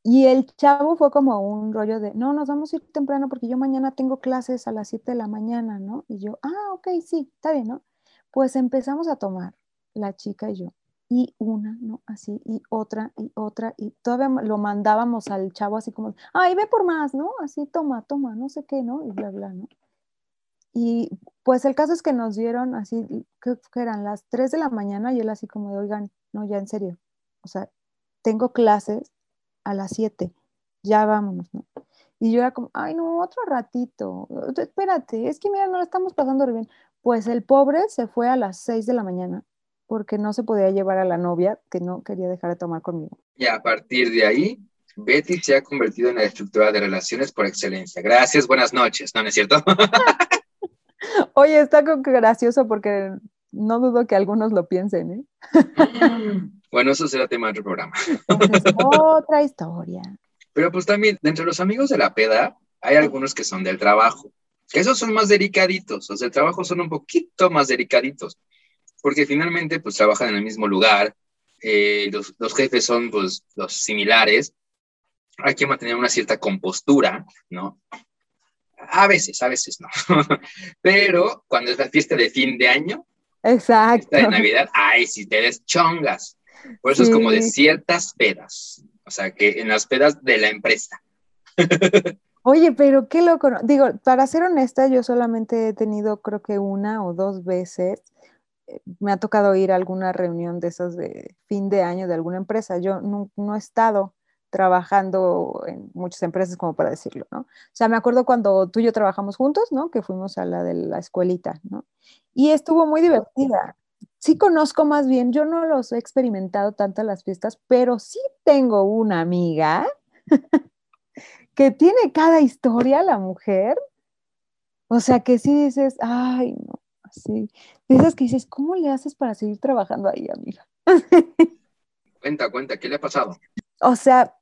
Speaker 2: Y el chavo fue como un rollo de, no, nos vamos a ir temprano porque yo mañana tengo clases a las 7 de la mañana, ¿no? Y yo, ah, ok, sí, está bien, ¿no? Pues empezamos a tomar, la chica y yo, y una, ¿no? Así, y otra, y otra, y todavía lo mandábamos al chavo así como, ay, ve por más, ¿no? Así, toma, toma, no sé qué, ¿no? Y bla, bla, ¿no? Y pues el caso es que nos dieron así, que eran las 3 de la mañana y él así como de, oigan, no, ya en serio, o sea, tengo clases a las 7, ya vámonos, ¿no? Y yo era como, ay, no, otro ratito, espérate, es que mira, no lo estamos pasando bien. Pues el pobre se fue a las 6 de la mañana porque no se podía llevar a la novia que no quería dejar de tomar conmigo.
Speaker 3: Y a partir de ahí, Betty se ha convertido en la estructura de relaciones por excelencia. Gracias, buenas noches, ¿no, ¿No es cierto?
Speaker 2: Oye, está gracioso porque no dudo que algunos lo piensen, ¿eh?
Speaker 3: Bueno, eso será tema de otro programa.
Speaker 2: otra historia.
Speaker 3: Pero pues también, entre los amigos de la peda, hay algunos que son del trabajo. Esos son más delicaditos, los del trabajo son un poquito más delicaditos, porque finalmente pues trabajan en el mismo lugar, eh, los, los, jefes son pues los similares, hay que mantener una cierta compostura, ¿no? A veces, a veces no. Pero cuando es la fiesta de fin de año,
Speaker 2: Exacto.
Speaker 3: de Navidad, ay, si te des chongas. Por eso es como de ciertas pedas. O sea, que en las pedas de la empresa.
Speaker 2: Oye, pero qué loco. Digo, para ser honesta, yo solamente he tenido creo que una o dos veces. Eh, me ha tocado ir a alguna reunión de esas de fin de año de alguna empresa. Yo no, no he estado trabajando en muchas empresas, como para decirlo, ¿no? O sea, me acuerdo cuando tú y yo trabajamos juntos, ¿no? Que fuimos a la de la escuelita, ¿no? Y estuvo muy divertida sí conozco más bien, yo no los he experimentado tanto en las fiestas, pero sí tengo una amiga que tiene cada historia la mujer. O sea, que sí dices, ay, no, así. Dices que dices, ¿cómo le haces para seguir trabajando ahí, amiga?
Speaker 3: cuenta, cuenta, ¿qué le ha pasado?
Speaker 2: O sea,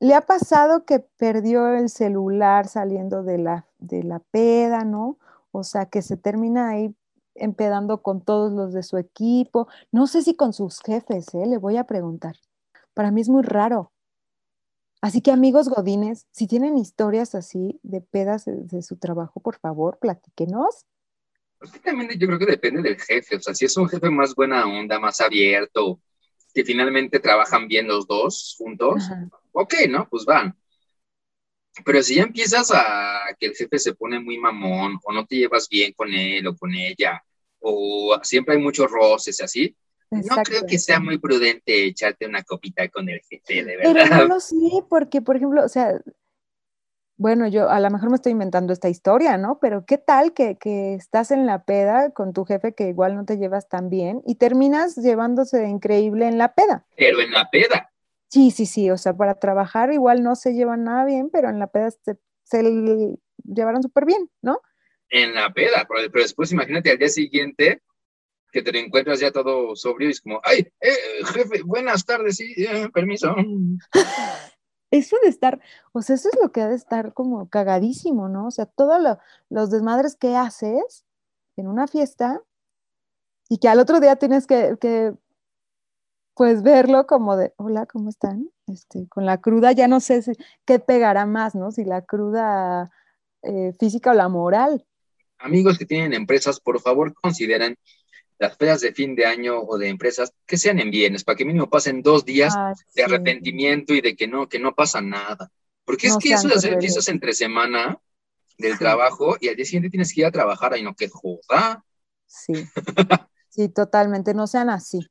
Speaker 2: le ha pasado que perdió el celular saliendo de la, de la peda, ¿no? O sea, que se termina ahí empedando con todos los de su equipo. No sé si con sus jefes, ¿eh? le voy a preguntar. Para mí es muy raro. Así que amigos godines, si tienen historias así de pedas de, su trabajo, por favor, platíquenos.
Speaker 3: Pues también yo creo que depende del jefe. O sea, si es un jefe más buena onda, más abierto, que finalmente trabajan bien los dos juntos, ok, ¿no? Pues van. Pero si ya empiezas a que el jefe se pone muy mamón o no te llevas bien con él o con ella, o siempre hay muchos roces así, no creo que sea muy prudente echarte una copita con el jefe, de verdad.
Speaker 2: Pero no lo sé, porque, por ejemplo, o sea, bueno, yo a lo mejor me estoy inventando esta historia, ¿no? Pero ¿qué tal que, que, estás en la peda con tu jefe que igual no te llevas tan bien y terminas llevándose increíble en la peda?
Speaker 3: Pero en la peda.
Speaker 2: Sí, sí, sí, o sea, para trabajar igual no se llevan nada bien, pero en la peda se, se llevaron súper bien, ¿no?
Speaker 3: En la peda, pero, después imagínate al día siguiente que te encuentras ya todo sobrio y es como, ay, eh, jefe, buenas tardes, sí, eh, permiso.
Speaker 2: Eso de estar, o sea, eso es lo que ha de estar como cagadísimo, ¿no? O sea, todos los desmadres que haces en una fiesta y que al otro día tienes que, que pues verlo como de, hola, ¿cómo están? Este, con la cruda ya no sé qué pegará más, ¿no? Si la cruda eh, física o la moral.
Speaker 3: Amigos que tienen empresas, por favor consideren las pedas de fin de año o de empresas que sean en bienes, para que mínimo pasen dos días ah, de arrepentimiento y de que no, que no pasa nada. Porque es que eso de hacer fiestas entre semana del trabajo y al día siguiente tienes que ir a trabajar, ahí no, que joda.
Speaker 2: Sí, sí, totalmente, no sean así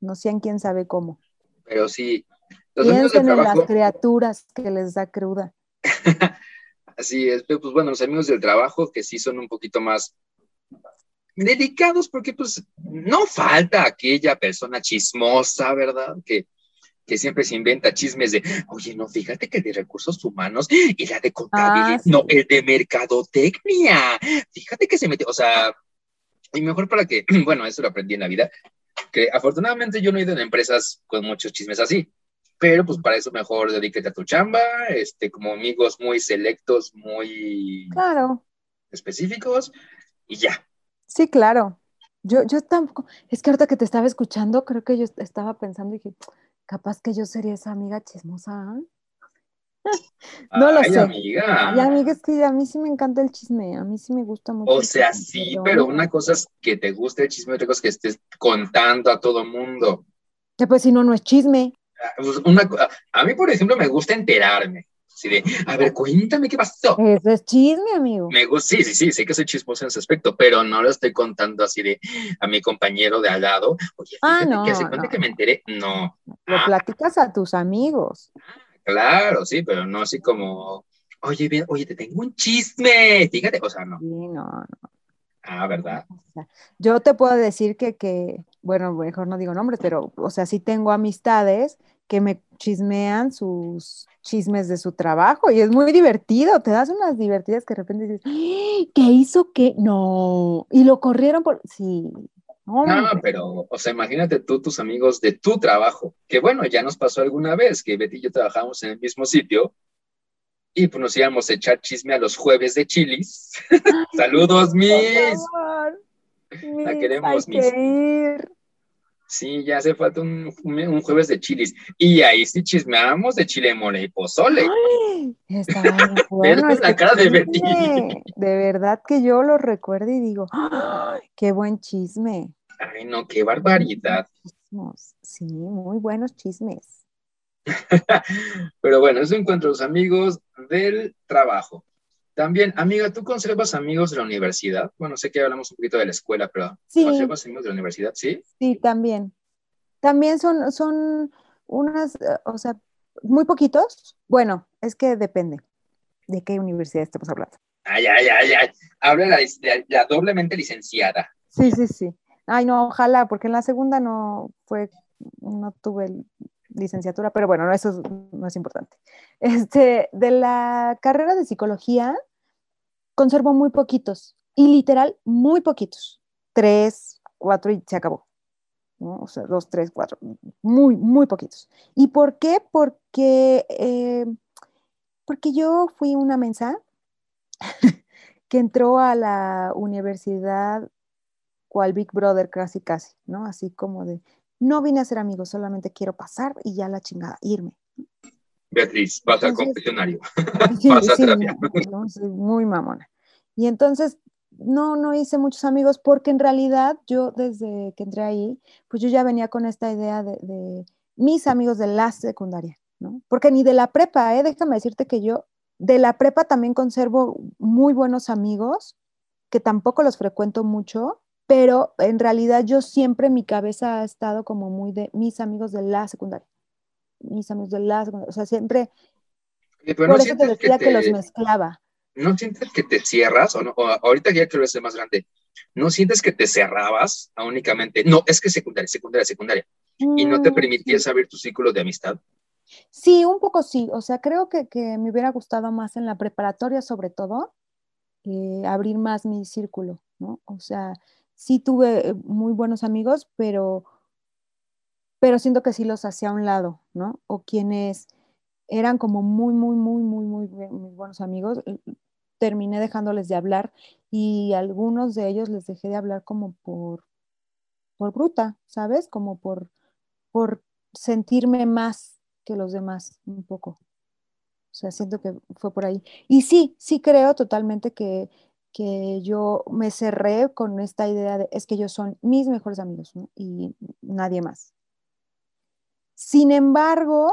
Speaker 2: no sean quién sabe cómo.
Speaker 3: Pero sí.
Speaker 2: Los Piensen en las criaturas que les da cruda.
Speaker 3: Así es, pues bueno, los amigos del trabajo que sí son un poquito más delicados porque pues no falta aquella persona chismosa, ¿verdad? Que, que siempre se inventa chismes de, oye, no, fíjate que de recursos humanos y la de contabilidad, ah, no, el de mercadotecnia, fíjate que se mete, o sea, y mejor para que, bueno, eso lo aprendí en la vida, que afortunadamente yo no he ido en empresas con muchos chismes así, pero pues para eso mejor dedíquete a tu chamba, este, como amigos muy selectos, muy
Speaker 2: claro.
Speaker 3: específicos y ya.
Speaker 2: Sí, claro. Yo, yo tampoco, es que ahorita que te estaba escuchando, creo que yo estaba pensando y que capaz que yo sería esa amiga chismosa. ¿eh?
Speaker 3: no lo sé. Amiga.
Speaker 2: Ay, amiga, es que a mí sí me encanta el chisme, a mí sí me gusta mucho.
Speaker 3: O sea, sí, pero... una cosa es que te guste el chisme, otra cosa es que estés contando a todo mundo.
Speaker 2: Ya pues si no, no es chisme.
Speaker 3: Ah, pues, una, a mí, por ejemplo, me gusta enterarme. Así de, a ver, cuéntame qué pasó.
Speaker 2: Eso es chisme, amigo.
Speaker 3: Me gusta, sí, sí, sí, sé que soy chismoso en ese aspecto, pero no lo estoy contando así de a mi compañero de al lado. Oye, ah, no, que hace cuenta que me enteré. No.
Speaker 2: Lo ah. platicas a tus amigos.
Speaker 3: Claro, sí, pero no así como, oye, oye, te tengo un chisme, fíjate, o sea, no.
Speaker 2: Sí, no, no.
Speaker 3: Ah, ¿verdad?
Speaker 2: yo te puedo decir que, que, bueno, mejor no digo nombres, pero, o sea, sí tengo amistades que me chismean sus chismes de su trabajo y es muy divertido, te das unas divertidas que de repente dices, ¡Ah! ¿qué hizo qué? No, y lo corrieron por, sí,
Speaker 3: no, pero, o sea, imagínate tú, tus amigos de tu trabajo, que bueno, ya nos pasó alguna vez que Betty y yo trabajamos en el mismo sitio y pues nos íbamos a echar chisme a los jueves de chilis. Saludos, mis. La queremos, mis. Sí, ya hace falta un, un, jueves de chilis. Y ahí sí chismeamos de chile mole y pozole.
Speaker 2: Ay, bueno, es la cara de Betty. De verdad que yo lo recuerdo y digo, ¡qué buen chisme!
Speaker 3: Ay, no, qué barbaridad.
Speaker 2: Sí, muy buenos chismes.
Speaker 3: Pero bueno, eso en cuanto a los amigos del trabajo. También, amiga, ¿tú conservas amigos de la universidad? Bueno, sé que hablamos un poquito de la escuela, pero ¿conservas amigos de la universidad? Sí.
Speaker 2: Sí, también. También son, son unas, eh, o sea, muy poquitos. Bueno, es que depende de qué universidad estamos hablando.
Speaker 3: Ay, ay, ay, ay. Habla la, la doblemente licenciada.
Speaker 2: Sí, sí, sí. Ay, no, ojalá, porque en la segunda no fue, no tuve licenciatura, pero bueno, eso no es importante. Este, de la carrera de psicología, conservo muy poquitos, y literal, muy poquitos. Tres, cuatro y se acabó. O sea, dos, tres, cuatro, muy, muy poquitos. ¿Y por qué? Porque, eh, porque yo fui una mensa que entró a la universidad cual Big Brother casi casi, ¿no? Así como de, no vine a ser amigos, solamente quiero pasar y ya la chingada, irme.
Speaker 3: Beatriz, vas al confesionario. Sí,
Speaker 2: sí, muy mamona. Y entonces, no, no hice muchos amigos porque en realidad yo desde que entré ahí, pues yo ya venía con esta idea de, de mis amigos de la secundaria, ¿no? Porque ni de la prepa, ¿eh? Déjame decirte que yo de la prepa también conservo muy buenos amigos, que tampoco los frecuento mucho, pero en realidad yo siempre mi cabeza ha estado como muy de mis amigos de la secundaria, mis amigos de la secundaria, o sea, siempre...
Speaker 3: Pero
Speaker 2: Por
Speaker 3: no
Speaker 2: eso te decía que,
Speaker 3: te-
Speaker 2: los mezclaba.
Speaker 3: ¿No sientes que te cierras? O no, o ahorita ya que lo ves más grande, ¿no sientes que te cerrabas a únicamente, no, es que secundaria, secundaria, secundaria, y no te
Speaker 2: Mm,
Speaker 3: permitías
Speaker 2: sí.
Speaker 3: abrir tu círculo de amistad?
Speaker 2: Sí, un poco sí. O sea, creo que, que me hubiera gustado más en la preparatoria, sobre todo, eh, abrir más mi círculo, ¿no? O sea, sí tuve eh, muy buenos amigos, pero, pero siento que sí los hacía a un lado, ¿no? O quienes eran como muy, muy, muy, muy, muy, buen- muy buenos amigos, terminé dejándoles de hablar y algunos de ellos les dejé de hablar como por, por bruta, ¿sabes? Como por, por sentirme más que los demás, un poco. O sea, siento que fue por ahí. Y sí, sí creo totalmente que, que yo me cerré con esta idea de es que ellos son mis mejores amigos ¿no? y nadie más. Sin embargo,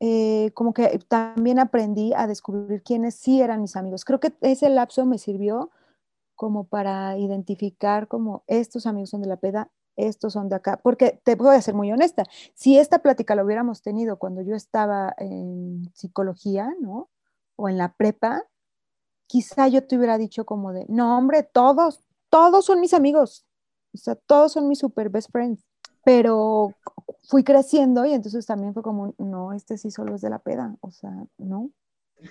Speaker 2: eh, como que también aprendí a descubrir quiénes sí eran mis amigos. Creo que ese lapso me sirvió como para identificar como estos amigos son de la peda, estos son de acá, porque te voy a ser muy honesta, si esta plática la hubiéramos tenido cuando yo estaba en psicología, ¿no? O en la prepa, quizá yo te hubiera dicho como de, no, hombre, todos, todos son mis amigos, o sea, todos son mis super best friends, pero fui creciendo y entonces también fue como, no, este sí solo es de la peda, o sea, no.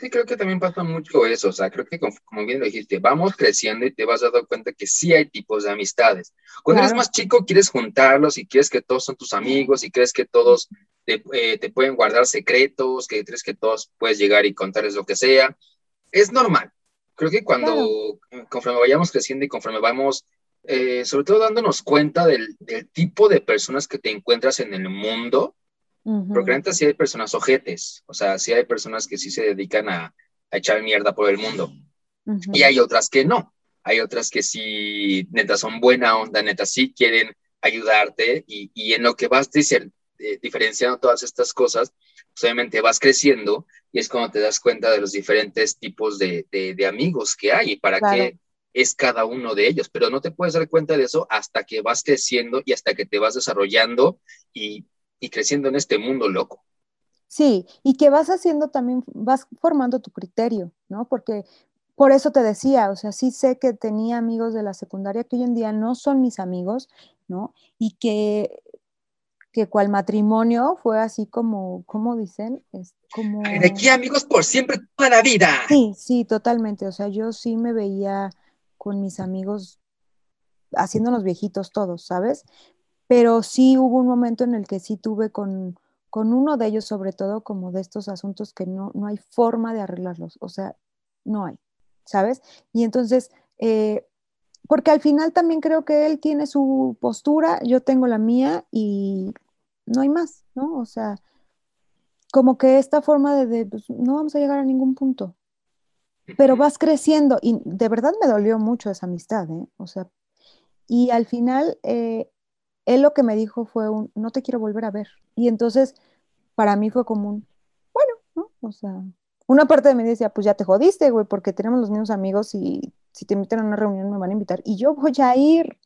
Speaker 3: Sí, creo que también pasa mucho eso, o sea, creo que como, como bien lo dijiste, vamos creciendo y te vas dando cuenta que sí hay tipos de amistades. Cuando eres
Speaker 2: Claro.
Speaker 3: más chico, quieres juntarlos y quieres que todos son tus amigos y crees que todos te, eh, te pueden guardar secretos, que crees que todos puedes llegar y contarles lo que sea. Es normal. Creo que cuando, conforme vayamos creciendo y conforme vamos, eh, sobre todo dándonos cuenta del, del tipo de personas que te encuentras en el mundo,
Speaker 2: Ujú.
Speaker 3: porque la neta sí hay personas ojetes, o sea, sí hay personas que sí se dedican a, a echar mierda por el mundo. Y hay otras que no. Hay otras que sí, neta, son buena onda, neta, sí quieren ayudarte y, y en lo que vas dicer- eh, diferenciando todas estas cosas, pues obviamente vas creciendo y es cuando te das cuenta de los diferentes tipos de, de- de amigos que hay y para
Speaker 2: Claro.
Speaker 3: qué es cada uno de ellos. Pero no te puedes dar cuenta de eso hasta que vas creciendo y hasta que te vas desarrollando y, y creciendo en este mundo loco.
Speaker 2: Sí, y que vas haciendo también, vas formando tu criterio, ¿no? Porque por eso te decía, o sea, sí sé que tenía amigos de la secundaria que hoy en día no son mis amigos, ¿no? Y que, que cual matrimonio fue así como, ¿cómo dicen? Es como...
Speaker 3: De aquí amigos por siempre, toda la vida.
Speaker 2: Sí, sí, totalmente. O sea, yo sí me veía con mis amigos haciéndonos viejitos todos, ¿sabes? Pero sí hubo un momento en el que sí tuve con, con uno de ellos, sobre todo, como de estos asuntos que no, no hay forma de arreglarlos. O sea, no hay, ¿sabes? Y entonces, eh, porque al final también creo que él tiene su postura, yo tengo la mía y no hay más, ¿no? O sea, como que esta forma de, de, pues, no vamos a llegar a ningún punto pero vas creciendo y de verdad me dolió mucho esa amistad, ¿eh? O sea, y al final eh, él lo que me dijo fue un, no te quiero volver a ver. Y entonces para mí fue como un, bueno, ¿no? O sea, una parte de mí decía, pues ya te jodiste, güey, porque tenemos los mismos amigos y si te invitan a una reunión me van a invitar y yo voy a ir.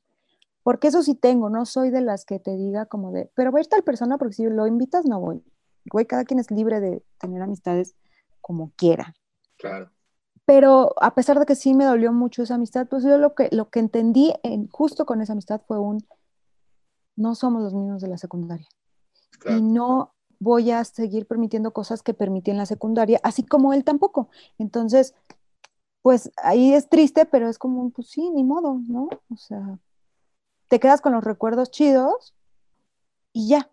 Speaker 2: Porque eso sí tengo, no soy de las que te diga como de, pero va a ir tal persona porque si lo invitas no voy. Güey, cada quien es libre de tener amistades como quiera
Speaker 3: Claro.
Speaker 2: Pero a pesar de que sí me dolió mucho esa amistad, pues yo lo que, lo que entendí en, justo con esa amistad fue un, no somos los mismos de la secundaria.
Speaker 3: claro.
Speaker 2: Y no voy a seguir permitiendo cosas que permití en la secundaria, así como él tampoco. Entonces, pues ahí es triste, pero es como, un, pues sí, ni modo, ¿no? O sea, te quedas con los recuerdos chidos y ya,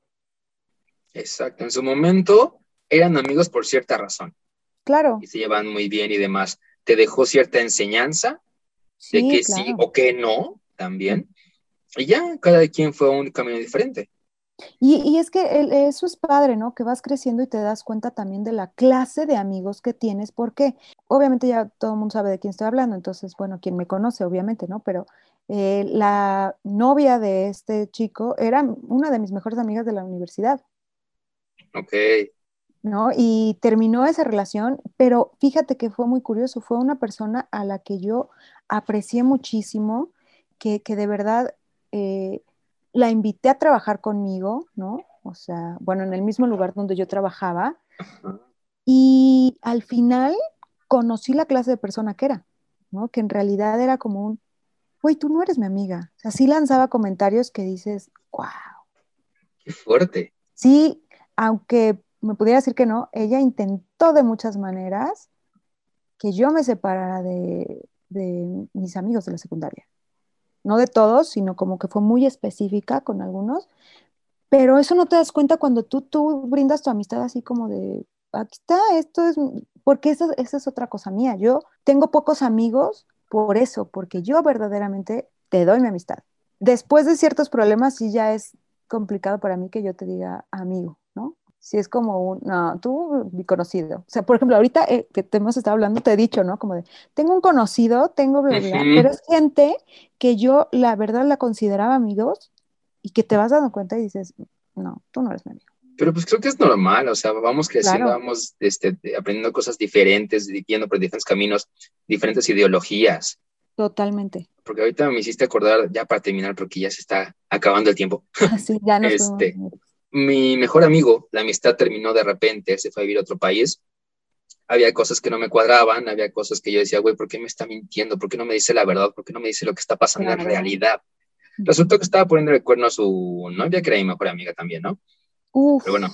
Speaker 3: Exacto. En su momento eran amigos por cierta razón
Speaker 2: claro.
Speaker 3: y se llevan muy bien y demás. Te dejó cierta enseñanza de que
Speaker 2: claro.
Speaker 3: sí o que no también. Y ya cada quien fue a un camino diferente.
Speaker 2: Y, y es que el- eso es padre, ¿no? Que vas creciendo y te das cuenta también de la clase de amigos que tienes, porque obviamente ya todo el mundo sabe de quién estoy hablando, entonces, bueno, quien me conoce, obviamente, ¿no? Pero eh, la novia de este chico era una de mis mejores amigas de la universidad,
Speaker 3: Ok.
Speaker 2: ¿No? Y terminó esa relación, pero fíjate que fue muy curioso, fue una persona a la que yo aprecié muchísimo, que, que de verdad... eh, la invité a trabajar conmigo, ¿no? O sea, bueno, en el mismo lugar donde yo trabajaba. Y al final conocí la clase de persona que era, ¿no? Que en realidad era como un, güey, tú no eres mi amiga. O sea, sí lanzaba comentarios que dices, wow.
Speaker 3: Qué fuerte.
Speaker 2: Sí, aunque me pudiera decir que no, ella intentó de muchas maneras que yo me separara de, de mis amigos de la secundaria. No de todos, sino como que fue muy específica con algunos, pero eso no te das cuenta cuando tú, tú brindas tu amistad así como de, aquí está, esto es, porque eso, esa es otra cosa mía. Yo tengo pocos amigos por eso, porque yo verdaderamente te doy mi amistad. Después de ciertos problemas, sí ya es complicado para mí que yo te diga amigo. Si es como un, no, tú, mi conocido. O sea, por ejemplo, ahorita eh, que te hemos estado hablando, te he dicho, ¿no? Como de, tengo un conocido, tengo bla, bla, pero es gente que yo, la verdad, la consideraba amigos y que te vas dando cuenta y dices, no, tú no eres mi amigo.
Speaker 3: Pero pues creo que es normal, o sea, vamos creciendo, vamos este, aprendiendo cosas diferentes, yendo por diferentes caminos, diferentes ideologías.
Speaker 2: Totalmente.
Speaker 3: Porque ahorita me hiciste acordar, ya para terminar, porque ya se está acabando el tiempo.
Speaker 2: Sí, ya nos
Speaker 3: este, mi mejor amigo, la amistad terminó de repente, se fue a vivir a otro país. Había cosas que no me cuadraban, había cosas que yo decía, güey, ¿por qué me está mintiendo? ¿Por qué no me dice la verdad? ¿Por qué no me dice lo que está pasando en realidad? Resultó que estaba poniendo el cuerno a su novia, que era mi mejor amiga también, ¿no? Pero bueno,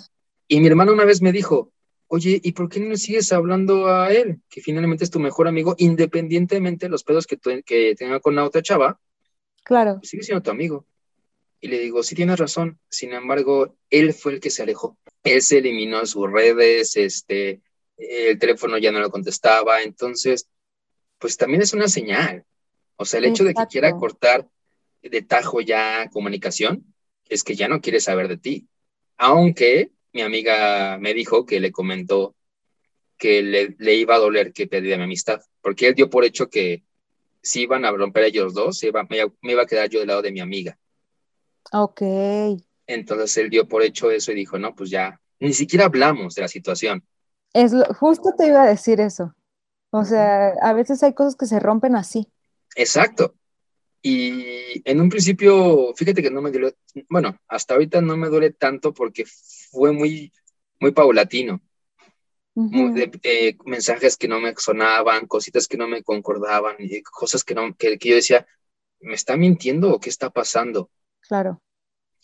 Speaker 3: y mi hermano una vez me dijo, oye, ¿y por qué no sigues hablando a él? Que finalmente es tu mejor amigo, independientemente de los pedos que, que tenga con la otra chava.
Speaker 2: Claro.
Speaker 3: Sigue siendo tu amigo. Y le digo, sí tienes razón. Sin embargo, él fue el que se alejó. Él se eliminó en sus redes, este, el teléfono ya no lo contestaba. Entonces, pues también es una señal. O sea, el hecho de que quiera cortar de tajo ya comunicación es que ya no quiere saber de ti aunque mi amiga me dijo que le comentó que le, iba a doler que perdía mi amistad, porque él dio por hecho que si iban a romper ellos dos, iba, me, iba a quedar yo del lado de mi amiga.
Speaker 2: Ok.
Speaker 3: Entonces él dio por hecho eso y dijo, no, pues ya, ni siquiera hablamos de la situación.
Speaker 2: Es justo te iba a decir eso. O sea, a veces hay cosas que se rompen así.
Speaker 3: Exacto. Y en un principio, fíjate que no me duele, bueno, hasta ahorita no me duele tanto porque fue muy, muy paulatino. mensajes que no me sonaban, cositas que no me concordaban, cosas que, no, que, yo decía, ¿me está mintiendo o qué está pasando?
Speaker 2: Claro.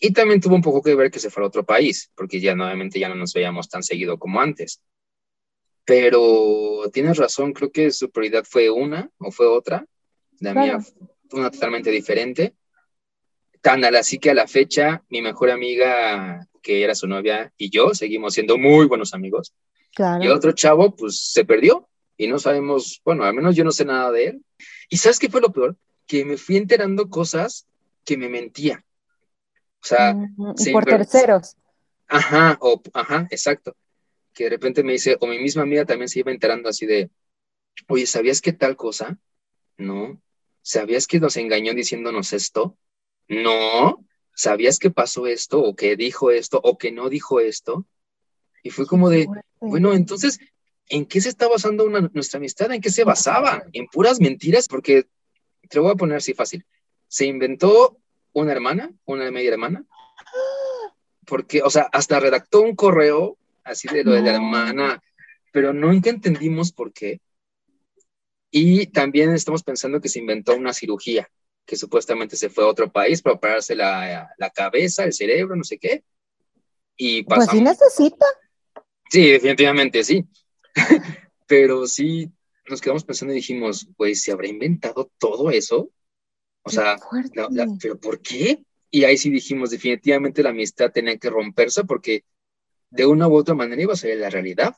Speaker 3: Y también tuvo un poco que ver que se fue a otro país, porque ya nuevamente ya no nos veíamos tan seguido como antes. Pero tienes razón, creo que su prioridad fue una o fue otra. La mía una totalmente diferente. Tan así que a la fecha, mi mejor amiga, que era su novia, y yo seguimos siendo muy buenos amigos.
Speaker 2: Claro.
Speaker 3: Y otro chavo, pues se perdió y no sabemos, bueno, al menos yo no sé nada de él. ¿Y sabes qué fue lo peor? Que me fui enterando cosas que me mentía. O sea,
Speaker 2: mm, por terceros.
Speaker 3: Ajá, o, ajá, exacto. Que de repente me dice, o mi misma amiga también se iba enterando así de, oye, ¿sabías qué tal cosa? No. ¿sabías que nos engañó diciéndonos esto? No, ¿sabías que pasó esto o que dijo esto o que no dijo esto? Y fue como de, bueno, entonces, ¿en qué se está basando nuestra amistad? ¿En qué se basaba? ¿En puras mentiras? Porque te lo voy a poner así fácil. Se inventó una hermana, una media hermana, porque, o sea, hasta redactó un correo así de lo de la hermana, pero nunca entendimos por qué. Y también estamos pensando que se inventó una cirugía, que supuestamente se fue a otro país para operarse la, la cabeza, el cerebro, no sé qué. Y
Speaker 2: Pues sí necesita.
Speaker 3: Sí, definitivamente sí. Pero sí, nos quedamos pensando y dijimos, pues, ¿se habrá inventado todo eso? O sea, ¿pero por qué? Y ahí sí dijimos, definitivamente la amistad tenía que romperse porque de una u otra manera iba a ser la realidad.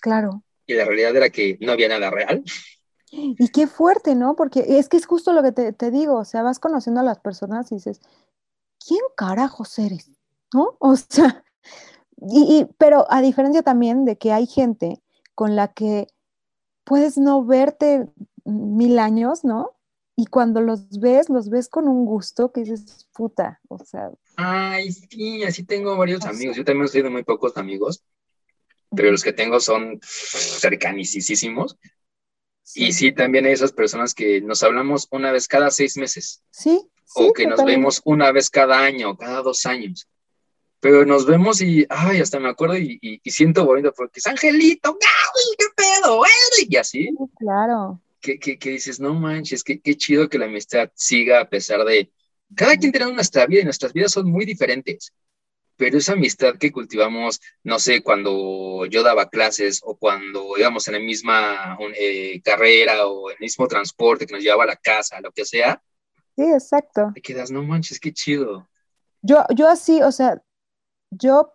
Speaker 2: Claro.
Speaker 3: Y la realidad era que no había nada real.
Speaker 2: Y qué fuerte, ¿no? Porque es que es justo lo que te, digo, o sea, vas conociendo a las personas y dices, ¿quién carajos eres? ¿No? O sea, y, pero a diferencia también de que hay gente con la que puedes no verte mil años, ¿no? Y cuando los ves, los ves con un gusto que dices, puta, o sea.
Speaker 3: Ay, sí, así tengo varios amigos. Yo también soy de muy pocos amigos, pero los que tengo son cercanísimos. Y sí, también hay esas personas que nos hablamos una vez cada seis meses.
Speaker 2: Sí.
Speaker 3: o que nos vemos una vez cada año, cada dos años. pero nos vemos y, ay, hasta me acuerdo y, y- y siento bonito porque es Angelito, Gaby, qué pedo, güey", y así,
Speaker 2: Sí, claro.
Speaker 3: Que, que, que dices, no manches, qué, qué chido que la amistad siga a pesar de, cada quien tiene nuestra vida y nuestras vidas son muy diferentes, pero esa amistad que cultivamos, no sé, cuando yo daba clases o cuando íbamos en la misma eh, carrera o en el mismo transporte que nos llevaba a la casa, lo que sea,
Speaker 2: Sí, exacto.
Speaker 3: te quedas, no manches, qué chido.
Speaker 2: Yo, yo así, o sea, yo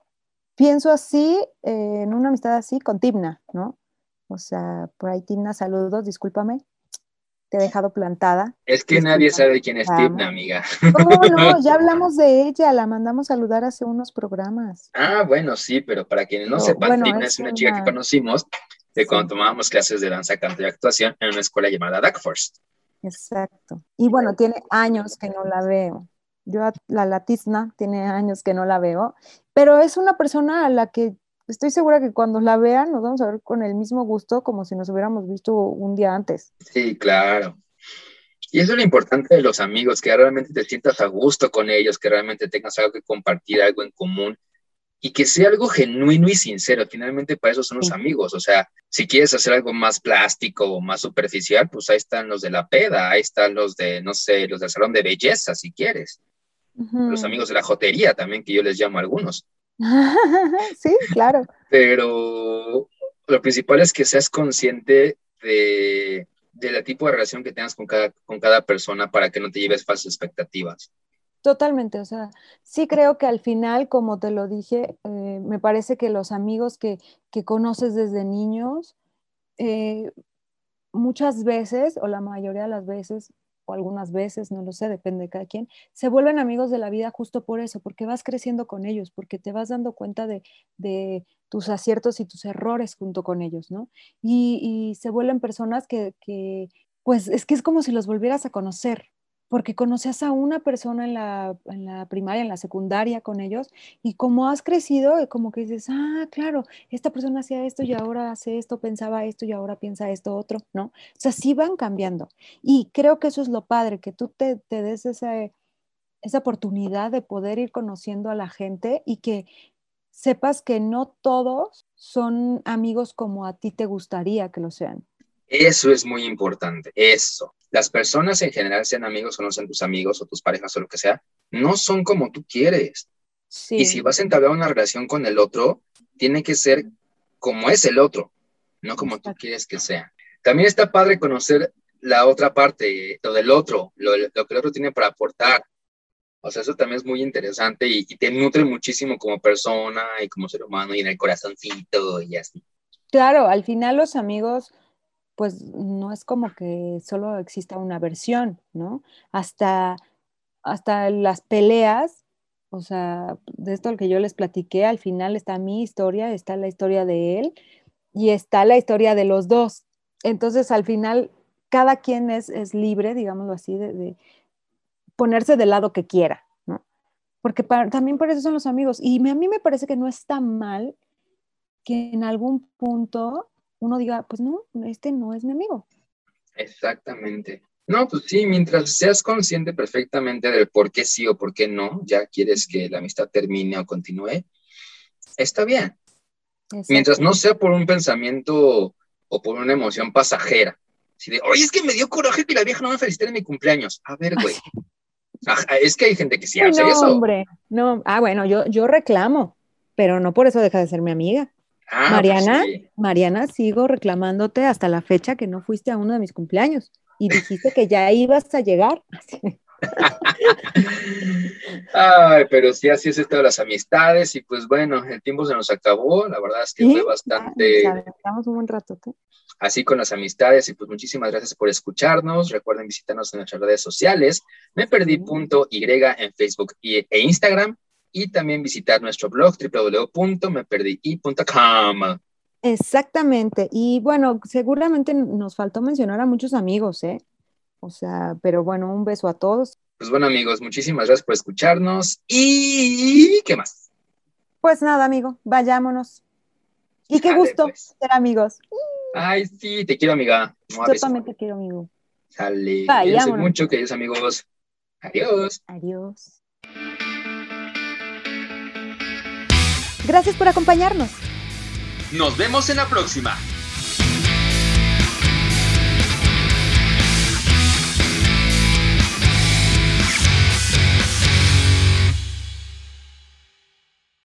Speaker 2: pienso así, eh, en una amistad así con Timna, ¿no? O sea, por ahí Timna, saludos, discúlpame, te he dejado plantada.
Speaker 3: Es que nadie sabe quién es
Speaker 2: Ah.
Speaker 3: Amiga.
Speaker 2: ¿Cómo no? Ya hablamos de ella, la mandamos saludar hace unos programas.
Speaker 3: Ah, bueno, sí, pero para quienes no
Speaker 2: No,
Speaker 3: sepan,
Speaker 2: bueno, es
Speaker 3: una chica que conocimos de
Speaker 2: Sí.
Speaker 3: cuando tomábamos clases de danza, canto y actuación en una escuela llamada Duckforce.
Speaker 2: Exacto. Y bueno, tiene años que no la veo. Yo, a la Latizna, tiene años que no la veo, pero es una persona a la que estoy segura que cuando la vean nos vamos a ver con el mismo gusto como si nos hubiéramos visto un día antes.
Speaker 3: Sí, claro. Y eso es lo importante de los amigos, que realmente te sientas a gusto con ellos, que realmente tengas algo que compartir, algo en común y que sea algo genuino y sincero. Finalmente para eso son los
Speaker 2: Sí.
Speaker 3: amigos. O sea, si quieres hacer algo más plástico o más superficial, pues ahí están los de la peda, ahí están los de, no sé, los del salón de belleza, si quieres. Los amigos de la jotería también, que yo les llamo a algunos.
Speaker 2: sí, claro.
Speaker 3: Pero lo principal es que seas consciente de, de la tipo de relación que tengas con cada, con cada persona para que no te lleves falsas expectativas.
Speaker 2: Totalmente, o sea, sí creo que al final, como te lo dije, eh, me parece que los amigos que, que conoces desde niños, eh, muchas veces, o la mayoría de las veces, o algunas veces, no lo sé, depende de cada quien, se vuelven amigos de la vida justo por eso, porque vas creciendo con ellos, porque te vas dando cuenta de, de tus aciertos y tus errores junto con ellos, ¿no? Y, y se vuelven personas que, que, pues es que es como si los volvieras a conocer, porque conoces a una persona en la, en la, primaria, en la secundaria con ellos, y como has crecido, como que dices, ah, claro, esta persona hacía esto y ahora hace esto, pensaba esto y ahora piensa esto otro, ¿no? O sea, sí van cambiando. Y creo que eso es lo padre, que tú te, te des esa, esa oportunidad de poder ir conociendo a la gente y que sepas que no todos son amigos como a ti te gustaría que lo sean.
Speaker 3: Eso es muy importante, eso. Las personas en general, sean amigos o no sean tus amigos o tus parejas o lo que sea, no son como tú quieres.
Speaker 2: Sí.
Speaker 3: Y si vas a entablar una relación con el otro, tiene que ser como es el otro, no como
Speaker 2: Exacto.
Speaker 3: tú quieres que sea. También está padre conocer la otra parte, lo del otro, lo, lo que el otro tiene para aportar. O sea, eso también es muy interesante y, y te nutre muchísimo como persona y como ser humano y en el corazoncito y así.
Speaker 2: Claro, al final los amigos, pues no es como que solo exista una versión, ¿no? Hasta, hasta las peleas, o sea, de esto que yo les platiqué, al final está mi historia, está la historia de él y está la historia de los dos. Entonces, al final, cada quien es, es libre, digámoslo así, de, ponerse del lado que quiera, ¿no? Porque para, también por eso son los amigos. Y a mí me parece que no está mal que en algún punto uno diga, pues no, este no es mi amigo.
Speaker 3: Exactamente. No, pues sí, mientras seas consciente perfectamente del por qué sí o por qué no, ya quieres que la amistad termine o continúe, está bien. Mientras no sea por un pensamiento o por una emoción pasajera. Así de, oye, es que me dio coraje que la vieja no me felicitara en mi cumpleaños. A ver, güey. Ajá, es que hay gente que sí hace
Speaker 2: no,
Speaker 3: eso.
Speaker 2: hombre, no. Ah, bueno, yo, yo reclamo, pero no por eso deja de ser mi amiga.
Speaker 3: Ah,
Speaker 2: Mariana,
Speaker 3: pues sí.
Speaker 2: Mariana, sigo reclamándote hasta la fecha que no fuiste a uno de mis cumpleaños y dijiste que ya ibas a llegar.
Speaker 3: Ay, pero sí, así es esto de las amistades y pues bueno, el tiempo se nos acabó, la verdad es que
Speaker 2: Sí,
Speaker 3: fue bastante
Speaker 2: Estamos un buen rato. ¿eh?
Speaker 3: así con las amistades y pues muchísimas gracias por escucharnos, recuerden visitarnos en nuestras redes sociales, me perdí punto y en Facebook e Instagram y también visitar nuestro blog www.meperdii.com.
Speaker 2: Exactamente, y bueno, seguramente nos faltó mencionar a muchos amigos, ¿eh? O sea, pero bueno, un beso a todos.
Speaker 3: Pues bueno amigos, muchísimas gracias por escucharnos y ¿qué más?
Speaker 2: Pues nada, amigo, vayámonos. Y qué gusto
Speaker 3: pues.
Speaker 2: ser amigos.
Speaker 3: Ay, sí, te quiero amiga.
Speaker 2: Yo también te quiero, amigo.
Speaker 3: Cuídense mucho, queridos amigos. Adiós.
Speaker 2: Adiós. Gracias por acompañarnos.
Speaker 3: Nos vemos en la próxima.